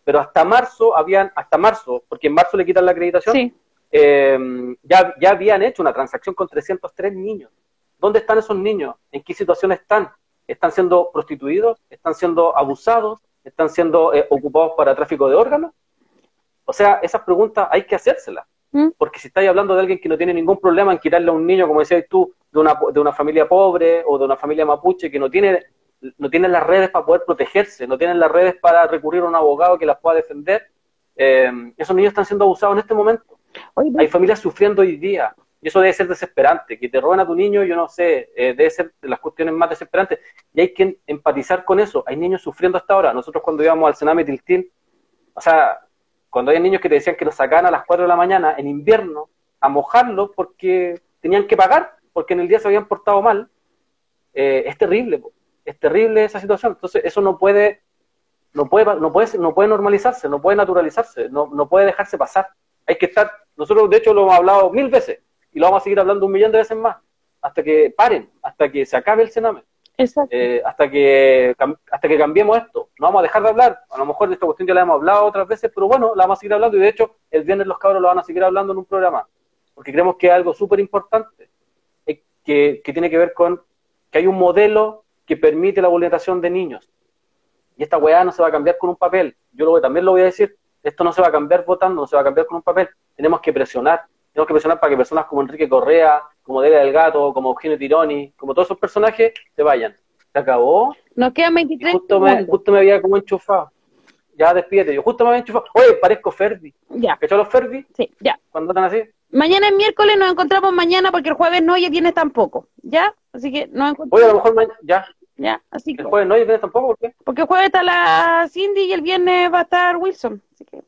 Pero hasta marzo habían, hasta marzo, porque en marzo le quitan la acreditación, eh, ya, ya habían hecho una transacción con 303 niños. ¿Dónde están esos niños? ¿En qué situación están? ¿Están siendo prostituidos? ¿Están siendo abusados? ¿Están siendo eh, ocupados para tráfico de órganos? O sea, esas preguntas hay que hacérselas. ¿Mm? Porque si estáis hablando de alguien que no tiene ningún problema en quitarle a un niño, como decías tú, de una, de una familia pobre o de una familia mapuche que no tiene, no tiene las redes para poder protegerse, no tienen las redes para recurrir a un abogado que las pueda defender, eh, esos niños están siendo abusados en este momento. Hay familias sufriendo hoy día. Y eso debe ser desesperante. Que te roben a tu niño, yo no sé, eh, debe ser de las cuestiones más desesperantes. Y hay que empatizar con eso. Hay niños sufriendo hasta ahora. Nosotros cuando íbamos al Sename Tiltil, o sea, cuando hay niños que te decían que los sacaban a las 4 de la mañana en invierno a mojarlos porque tenían que pagar, porque en el día se habían portado mal, eh, es terrible, es terrible esa situación. Entonces, eso no puede, no puede, no puede, no puede normalizarse, no puede naturalizarse, no, no puede dejarse pasar. Hay que estar, nosotros de hecho lo hemos hablado mil veces y lo vamos a seguir hablando un millón de veces más, hasta que paren, hasta que se acabe el cename. Eh, hasta que hasta que cambiemos esto. No vamos a dejar de hablar. A lo mejor de esta cuestión ya la hemos hablado otras veces, pero bueno, la vamos a seguir hablando y de hecho el viernes los cabros lo van a seguir hablando en un programa. Porque creemos que es algo súper importante eh, que, que tiene que ver con que hay un modelo que permite la vulneración de niños. Y esta weá no se va a cambiar con un papel. Yo lo, también lo voy a decir. Esto no se va a cambiar votando, no se va a cambiar con un papel. Tenemos que presionar. Tenemos que presionar para que personas como Enrique Correa, como Delia del Gato, como Eugenio Tironi, como todos esos personajes, se vayan. ¿Se acabó? Nos quedan 23 justo me, justo me había como enchufado. Ya despídete. Yo justo me había enchufado. Oye, parezco Ferdi. Ya. ¿Cachó los Ferdi? Sí, ya. ¿Cuándo están así? Mañana es miércoles, nos encontramos mañana porque el jueves no y el viernes tampoco. ¿Ya? Así que nos encontramos. Oye, a lo mejor mañana. Ya. Ya, así que. El jueves no y el viernes tampoco, ¿por qué? Porque el jueves está la Cindy y el viernes va a estar Wilson. Así que